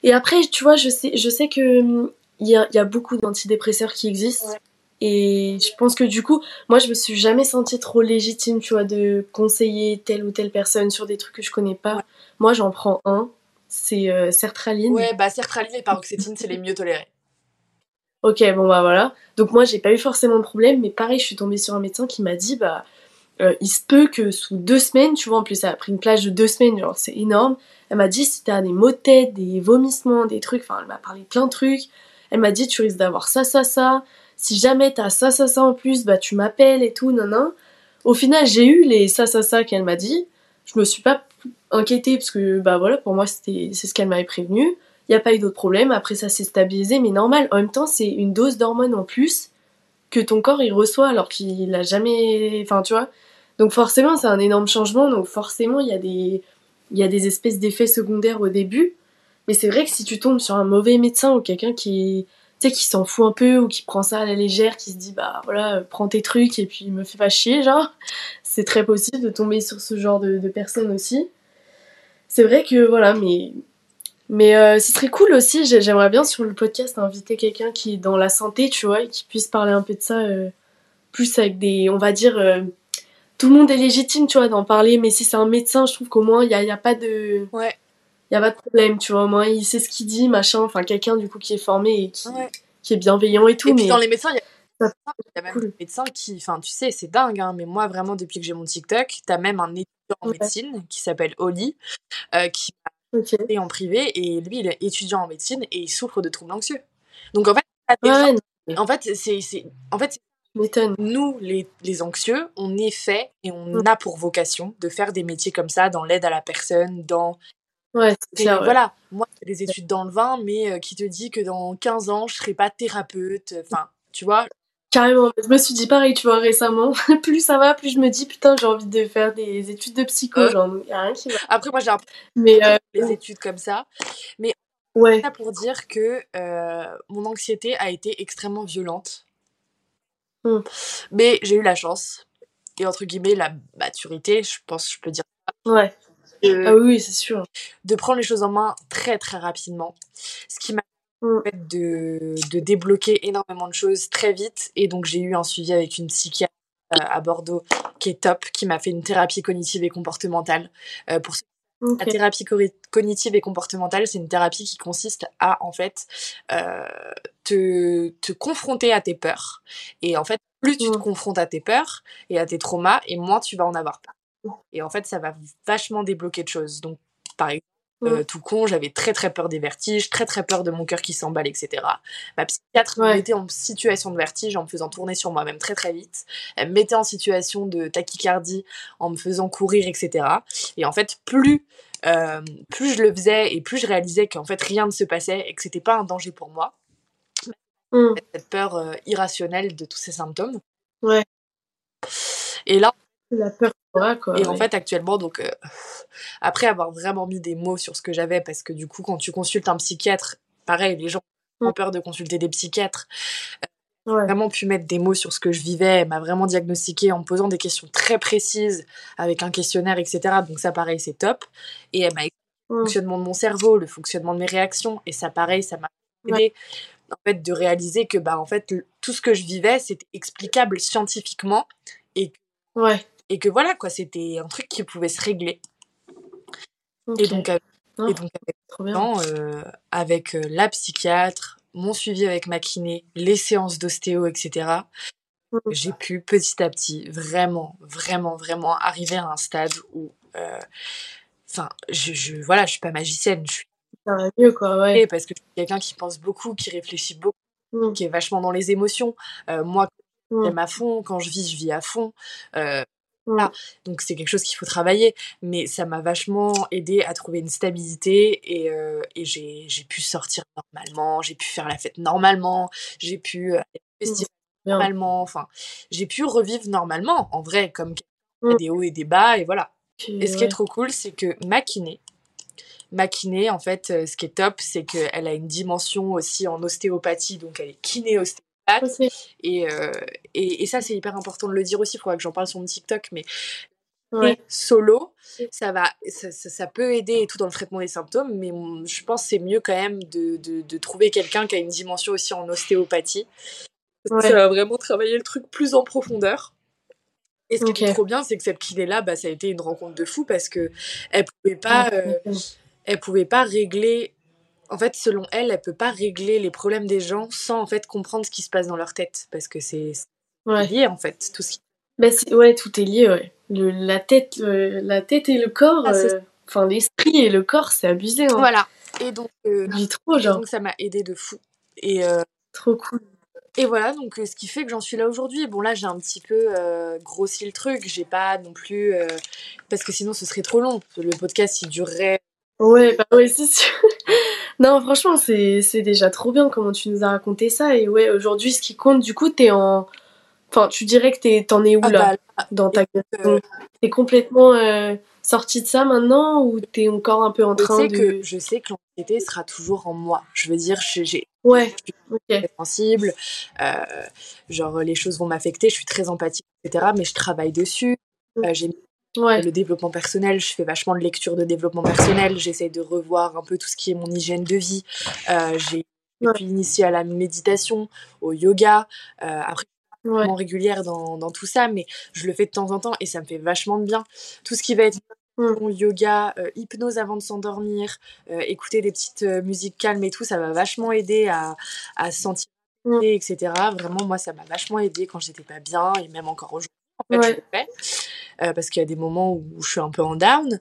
et après tu vois je sais je sais que hum, il y a, y a, beaucoup d'antidépresseurs qui existent. Et je pense que du coup, moi je me suis jamais sentie trop légitime, tu vois, de conseiller telle ou telle personne sur des trucs que je connais pas. Moi j'en prends un, c'est euh, sertraline. Ouais, bah sertraline et paroxétine, c'est les mieux tolérés. Ok, bon bah voilà. Donc moi j'ai pas eu forcément de problème, mais pareil, je suis tombée sur un médecin qui m'a dit bah euh, il se peut que sous deux semaines, tu vois, en plus ça a pris une plage de deux semaines, genre c'est énorme. Elle m'a dit si t'as des maux de tête, des vomissements, des trucs, enfin elle m'a parlé plein de trucs. Elle m'a dit tu risques d'avoir ça, ça, ça. Si jamais t'as ça, ça, ça en plus, bah tu m'appelles et tout, non, non. Au final j'ai eu les ça, ça, ça qu'elle m'a dit. Je me suis pas inquiétée parce que bah voilà, pour moi c'était c'est ce qu'elle m'avait prévenu. Il n'y a pas eu d'autres problèmes. Après, ça s'est stabilisé, mais normal. En même temps, c'est une dose d'hormones en plus que ton corps il reçoit alors qu'il n'a jamais. Enfin, tu vois. Donc, forcément, c'est un énorme changement. Donc, forcément, il y a des, il y a des espèces d'effets secondaires au début. Mais c'est vrai que si tu tombes sur un mauvais médecin ou quelqu'un qui, tu sais, qui s'en fout un peu ou qui prend ça à la légère, qui se dit, bah voilà, prends tes trucs et puis me fais pas chier, genre, *laughs* c'est très possible de tomber sur ce genre de, de personnes aussi. C'est vrai que, voilà, mais mais euh, ce serait cool aussi, j'aimerais bien sur le podcast inviter quelqu'un qui est dans la santé, tu vois, et qui puisse parler un peu de ça, euh, plus avec des, on va dire, euh, tout le monde est légitime, tu vois, d'en parler, mais si c'est un médecin, je trouve qu'au moins, il n'y a, y a pas de... Ouais. Il y a pas de problème, tu vois, au moins, il sait ce qu'il dit, machin, enfin, quelqu'un, du coup, qui est formé et qui, qui est bienveillant et tout. Et puis dans les médecins, il y a... y a même des médecins qui, enfin, tu sais, c'est dingue, hein, mais moi, vraiment, depuis que j'ai mon TikTok, t'as même un étudiant en médecine qui s'appelle Oli, qui et en privé et lui il est étudiant en médecine et il souffre de troubles anxieux. Donc en fait, en fait c'est en fait nous les, les, anxieux, on est fait et on a pour vocation de faire des métiers comme ça dans l'aide à la personne, dans Ouais, c'est Voilà, moi, j'ai des études dans le vin, mais euh, qui te dit que dans 15 ans, je serai pas thérapeute. Enfin, tu vois. Carrément, je me suis dit pareil, tu vois, récemment. *laughs* plus ça va, plus je me dis, putain, j'ai envie de faire des études de psycho. Genre, y a rien qui va. Après, moi, j'ai un peu mais, euh, les études comme ça. Mais ouais. ça pour dire que euh, mon anxiété a été extrêmement violente. Mmh. Mais j'ai eu la chance. Et entre guillemets, la maturité, je pense que je peux dire ça. Ouais ah oui, c'est sûr. De prendre les choses en main très très rapidement. Ce qui m'a de, de, débloquer énormément de choses très vite. Et donc j'ai eu un suivi avec une psychiatre euh, à Bordeaux qui est top, qui m'a fait une thérapie cognitive et comportementale. Euh, pour La thérapie cognitive et comportementale, c'est une thérapie qui consiste à en fait euh, te, te confronter à tes peurs. Et en fait, plus tu te mm. confrontes à tes peurs et à tes traumas, et moins tu vas en avoir peur. Et en fait, ça va vachement débloquer de choses. Donc, par exemple, euh, tout con, j'avais très très peur des vertiges, très très peur de mon cœur qui s'emballe, etc. Ma psychiatre me mettait en situation de vertige en me faisant tourner sur moi-même très très vite. Elle me mettait en situation de tachycardie en me faisant courir, etc. Et en fait, plus euh, plus je le faisais et plus je réalisais qu'en fait rien ne se passait et que c'était pas un danger pour moi. Mmh. Cette peur euh, irrationnelle de tous ces symptômes. Ouais. Et là, la peur quoi, et en fait, actuellement, donc, euh, *laughs* après avoir vraiment mis des mots sur ce que j'avais, parce que du coup, quand tu consultes un psychiatre, pareil, les gens ont peur de consulter des psychiatres. Ouais. vraiment pu mettre des mots sur ce que je vivais, elle m'a vraiment diagnostiqué en me posant des questions très précises avec un questionnaire, etc. Donc ça, pareil, c'est top. Et elle m'a expliqué le fonctionnement de mon cerveau, le fonctionnement de mes réactions, et ça, pareil, ça m'a aidé en fait de réaliser que bah en fait tout ce que je vivais c'était explicable scientifiquement et ouais et que voilà, quoi, c'était un truc qui pouvait se régler. Et donc, avec, et donc avec, euh, avec euh, la psychiatre, mon suivi avec ma kiné, les séances d'ostéo, etc., mmh. j'ai pu petit à petit vraiment, vraiment, vraiment arriver à un stade où, euh, enfin, je, je, voilà, je suis pas magicienne, je suis ça va mieux, quoi, ouais. Parce que je suis quelqu'un qui pense beaucoup, qui réfléchit beaucoup, mmh. qui est vachement dans les émotions. moi, mmh. j'aime à fond, quand je vis, je vis à fond. Voilà. Donc c'est quelque chose qu'il faut travailler, mais ça m'a vachement aidé à trouver une stabilité et, euh, et j'ai, j'ai pu sortir normalement, j'ai pu faire la fête normalement, j'ai pu euh, festival normalement, enfin j'ai pu revivre normalement en vrai comme mmh. des hauts et des bas et voilà. et ce qui est trop cool, c'est que ma kiné, ma kiné en fait, euh, ce qui est top, c'est qu'elle a une dimension aussi en ostéopathie, donc elle est kiné ostéopathie et, euh, et, et, ça, c'est hyper important de le dire aussi. Il faudra que j'en parle sur mon TikTok. Mais solo, ça, va, ça, ça, peut aider et tout dans le traitement des symptômes. Mais je pense que c'est mieux quand même de, de, de trouver quelqu'un qui a une dimension aussi en ostéopathie. Ça va vraiment travailler le truc plus en profondeur. Et ce qui est trop bien, c'est que cette kiné-là, bah, ça a été une rencontre de fou parce que elle pouvait pas, euh, elle pouvait pas régler en fait, selon elle, elle peut pas régler les problèmes des gens sans en fait comprendre ce qui se passe dans leur tête, parce que c'est lié en fait tout ce qui. Bah, ouais, tout est lié. Ouais. Le, la tête, la tête et le corps, ah, euh, enfin l'esprit et le corps, c'est abusé. Hein. Voilà. Et donc, euh, trop genre. donc ça m'a aidé de fou. Et euh, trop cool. Et voilà, donc ce qui fait que j'en suis là aujourd'hui. Bon, là, j'ai un petit peu grossi le truc. J'ai pas non plus. parce que sinon, ce serait trop long. Le podcast, il durerait. Ouais, bah ouais, c'est sûr. Non, franchement, c'est déjà trop bien comment tu nous as raconté ça. Et ouais, aujourd'hui, ce qui compte, du coup, t'es en. Enfin, tu dirais que t'en es où ah là, bah, dans ta question T'es complètement euh, sorti de ça maintenant ou t'es encore un peu en train de. Que, je sais que l'anxiété sera toujours en moi. Je veux dire, j'ai. Ouais, je suis sensible, euh, genre les choses vont m'affecter, je suis très empathique, etc. Mais je travaille dessus. Mmh. Euh, j'ai le développement personnel, je fais vachement de lecture de développement personnel. J'essaie de revoir un peu tout ce qui est mon hygiène de vie. Euh, j'ai suis initiée à la méditation, au yoga. Euh, après, ouais. régulière dans, dans, tout ça, mais je le fais de temps en temps et ça me fait vachement de bien. Tout ce qui va être mmh. yoga, euh, hypnose avant de s'endormir, euh, écouter des petites euh, musiques calmes et tout, ça va vachement aider à, à se sentir, mmh. etc. Vraiment, moi, ça m'a vachement aidé quand j'étais pas bien et même encore aujourd'hui en fait, je le fais. Euh, parce qu'il y a des moments où je suis un peu en down.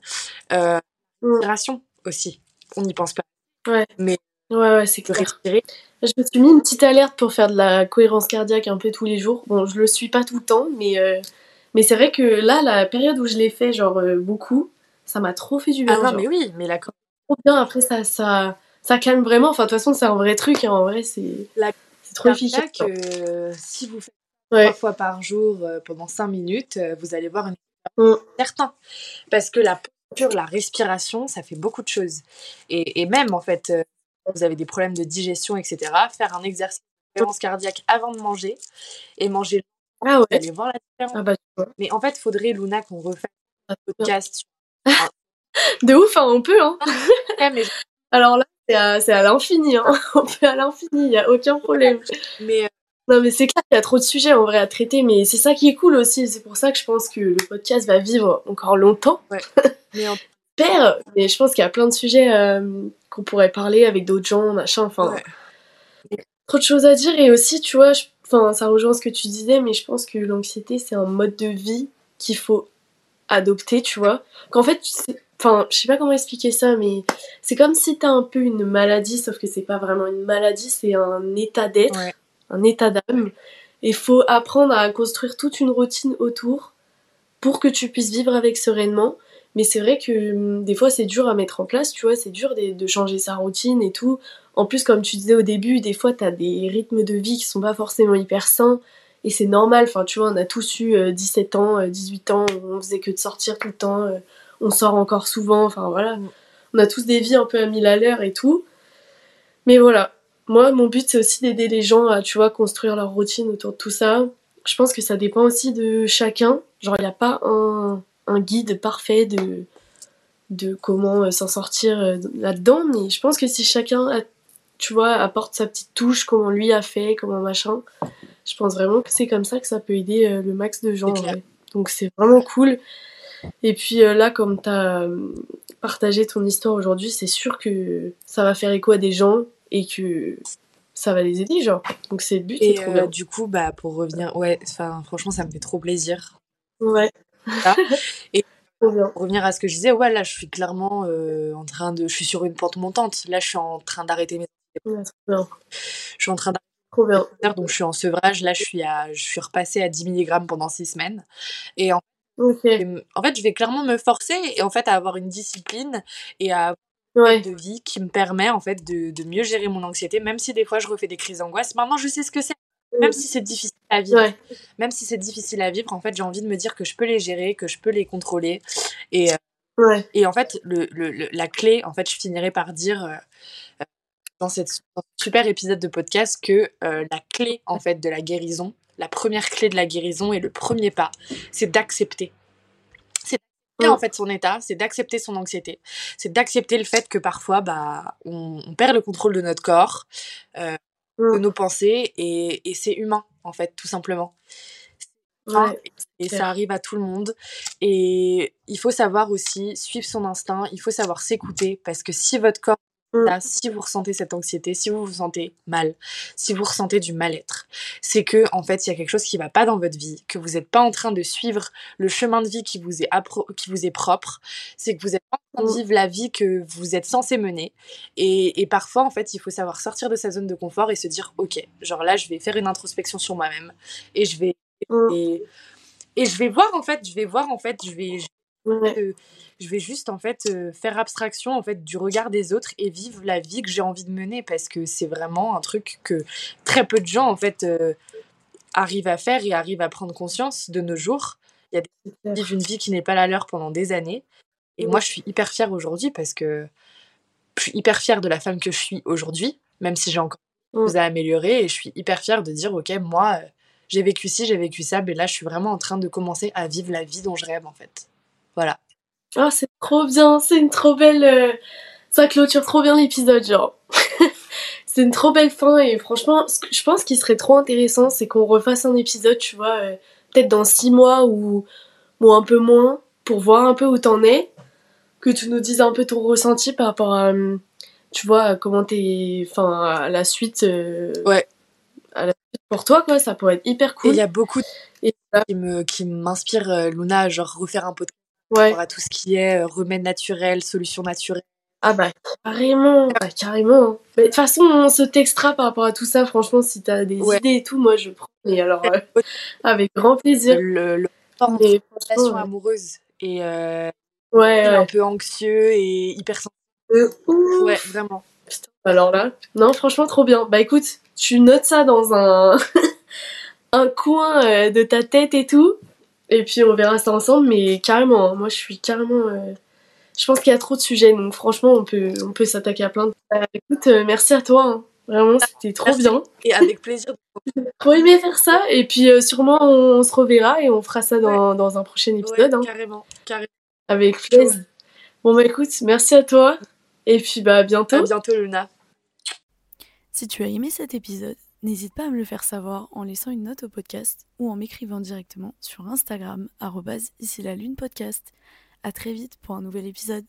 Euh, mmh. aussi. on n'y pense pas. Ouais. Mais ouais, ouais, c'est clair. Respirer. Je me suis mis une petite alerte pour faire de la cohérence cardiaque un peu tous les jours. Bon, je le suis pas tout le temps, mais, euh, mais c'est vrai que là, la période où je l'ai fait, genre euh, beaucoup, ça m'a trop fait du bien. Ah non, mais oui, mais la trop bien. Après, ça, ça, ça calme vraiment. Enfin, de toute façon, c'est un vrai truc. Hein. En vrai, c'est trop efficace. que si vous faites trois fois par jour pendant cinq minutes, vous allez voir une mm. certain. Parce que la posture, la respiration, ça fait beaucoup de choses. Et, et même, en fait, vous avez des problèmes de digestion, etc., faire un exercice de cohérence cardiaque avant de manger et manger. Ah ouais. Vous allez voir la différence. Ah bah, Mais en fait, faudrait, Luna, qu'on refasse un podcast. *laughs* de ouf, hein, on peut. Hein. *laughs* Alors là, c'est à, l'infini. Hein. *laughs* on peut à l'infini, il n'y a aucun problème. Mais. Non, mais c'est clair qu'il y a trop de sujets en vrai à traiter, mais c'est ça qui est cool aussi. C'est pour ça que je pense que le podcast va vivre encore longtemps. Ouais. *laughs* Mais en mais je pense qu'il y a plein de sujets euh, qu'on pourrait parler avec d'autres gens, machin, enfin. Trop de choses à dire, et aussi, tu vois, enfin, ça rejoint ce que tu disais, mais je pense que l'anxiété, c'est un mode de vie qu'il faut adopter, tu vois. Qu'en fait, enfin, je sais pas comment expliquer ça, mais c'est comme si t'as un peu une maladie, sauf que c'est pas vraiment une maladie, c'est un état d'être, un état d'âme. Il faut apprendre à construire toute une routine autour pour que tu puisses vivre avec sereinement. Mais c'est vrai que hum, des fois, c'est dur à mettre en place, tu vois, c'est dur de, changer sa routine et tout. En plus, comme tu disais au début, des fois, t'as des rythmes de vie qui sont pas forcément hyper sains. Et c'est normal, enfin, tu vois, on a tous eu 17 euh, ans, 18 euh, ans, on faisait que de sortir tout le temps, euh, on sort encore souvent, enfin voilà. On a tous des vies un peu à mille à l'heure et tout. Mais voilà, moi, mon but, c'est aussi d'aider les gens à, tu vois, construire leur routine autour de tout ça. Je pense que ça dépend aussi de chacun. Genre, il n'y a pas un un guide parfait de, de comment euh, s'en sortir euh, là-dedans, mais je pense que si chacun, tu vois, apporte sa petite touche, comment lui a fait, comment machin, je pense vraiment que c'est comme ça que ça peut aider euh, le max de gens. Donc c'est vraiment cool. Et puis là, comme tu as partagé ton histoire aujourd'hui, c'est sûr que ça va faire écho à des gens et que ça va les aider, genre. Donc c'est le but. Et du coup, bah, pour revenir, ouais, franchement, ça me fait trop plaisir. Ouais. *laughs* Et pour revenir à ce que je disais, ouais, là, je suis clairement euh, en train de. Je suis sur une pente montante. Là, je suis en train d'arrêter mes. je suis en train d'arrêter. Donc, je suis en sevrage. Là, je suis, à... je suis repassée à 10 mg pendant 6 semaines. Et en... en fait, je vais clairement me forcer et en fait, à avoir une discipline et à ouais. de vie qui me permet en fait de, de, mieux gérer mon anxiété, même si des fois je refais des crises d'angoisse. Maintenant, je sais ce que c'est. Même si c'est difficile à vivre, même si c'est difficile à vivre, en fait, j'ai envie de me dire que je peux les gérer, que je peux les contrôler. Et, euh, et en fait, le, le, la clé, en fait, je finirai par dire euh, euh, dans, cette, ce super épisode de podcast que la clé, en fait, de la guérison, la première clé de la guérison et le premier pas, c'est d'accepter. En fait son état, c'est d'accepter son anxiété, c'est d'accepter le fait que parfois, bah, on, on, perd le contrôle de notre corps de nos pensées et, et c'est humain en fait tout simplement. Et ça arrive à tout le monde. Et il faut savoir aussi suivre son instinct il faut savoir s'écouter parce que si votre corps Là, si vous ressentez cette anxiété, si vous vous sentez mal, si vous ressentez du mal-être, c'est que en fait il y a quelque chose qui va pas dans votre vie, que vous n'êtes pas en train de suivre le chemin de vie qui vous est qui vous est propre, c'est que vous êtes pas en train de vivre la vie que vous êtes censé mener. Et, et, parfois en fait il faut savoir sortir de sa zone de confort et se dire ok, genre là je vais faire une introspection sur moi-même et je vais et, et, je vais voir en fait, je vais voir en fait, je vais, je vais juste en fait euh, faire abstraction en fait du regard des autres et vivre la vie que j'ai envie de mener parce que c'est vraiment un truc que très peu de gens en fait euh, arrivent à faire et arrivent à prendre conscience de nos jours. Il y a des gens qui vivent une vie qui n'est pas la leur pendant des années et moi je suis hyper fière aujourd'hui parce que je suis hyper fière de la femme que je suis aujourd'hui même si j'ai encore des choses à améliorer et je suis hyper fière de dire ok moi euh, j'ai vécu ci, j'ai vécu ça, mais là je suis vraiment en train de commencer à vivre la vie dont je rêve en fait. Voilà. Ah, c'est trop bien, c'est une trop belle. Euh, ça clôture trop bien l'épisode, genre. *laughs* c'est une trop belle fin et franchement, ce que je pense qu'il serait trop intéressant, c'est qu'on refasse un épisode, tu vois, euh, peut-être dans six mois ou, ou un peu moins, pour voir un peu où t'en es, que tu nous dises un peu ton ressenti par rapport à, hum, tu vois, comment t'es, enfin, à la suite. Euh, ouais. À la suite pour toi, quoi, ça pourrait être hyper cool. Il y a beaucoup de... qui me qui m'inspirent, Luna, genre refaire un podcast ouais. à tout ce qui est remède naturel, solution naturelle, Ah bah carrément, bah, carrément. Mais de toute façon, on se textera par rapport à tout ça. Franchement, si t'as des idées et tout, moi je prends. Et alors, euh, *laughs* avec grand plaisir. Le, le relation amoureuse et euh, ouais, un peu anxieux et hyper sensible. Ouais, vraiment. Putain, alors là, non, franchement, trop bien. Bah écoute, tu notes ça dans un *laughs* un coin euh, de ta tête et tout. Et puis on verra ça ensemble, mais carrément, hein. moi je suis carrément. Euh, je pense qu'il y a trop de sujets, donc franchement on peut, on peut s'attaquer à plein de. Bah, écoute, euh, merci à toi, hein. vraiment c'était trop bien. Et avec plaisir. *laughs* trop aimé faire ça, et puis sûrement on, se reverra et on fera ça dans, dans un prochain épisode. Hein. Carrément, carrément. Avec plaisir. Bon bah écoute, merci à toi, et puis bah à bientôt. À bientôt Luna. Si tu as aimé cet épisode, N'hésite pas à me le faire savoir en laissant une note au podcast ou en m'écrivant directement sur Instagram, ici la lune podcast. À très vite pour un nouvel épisode.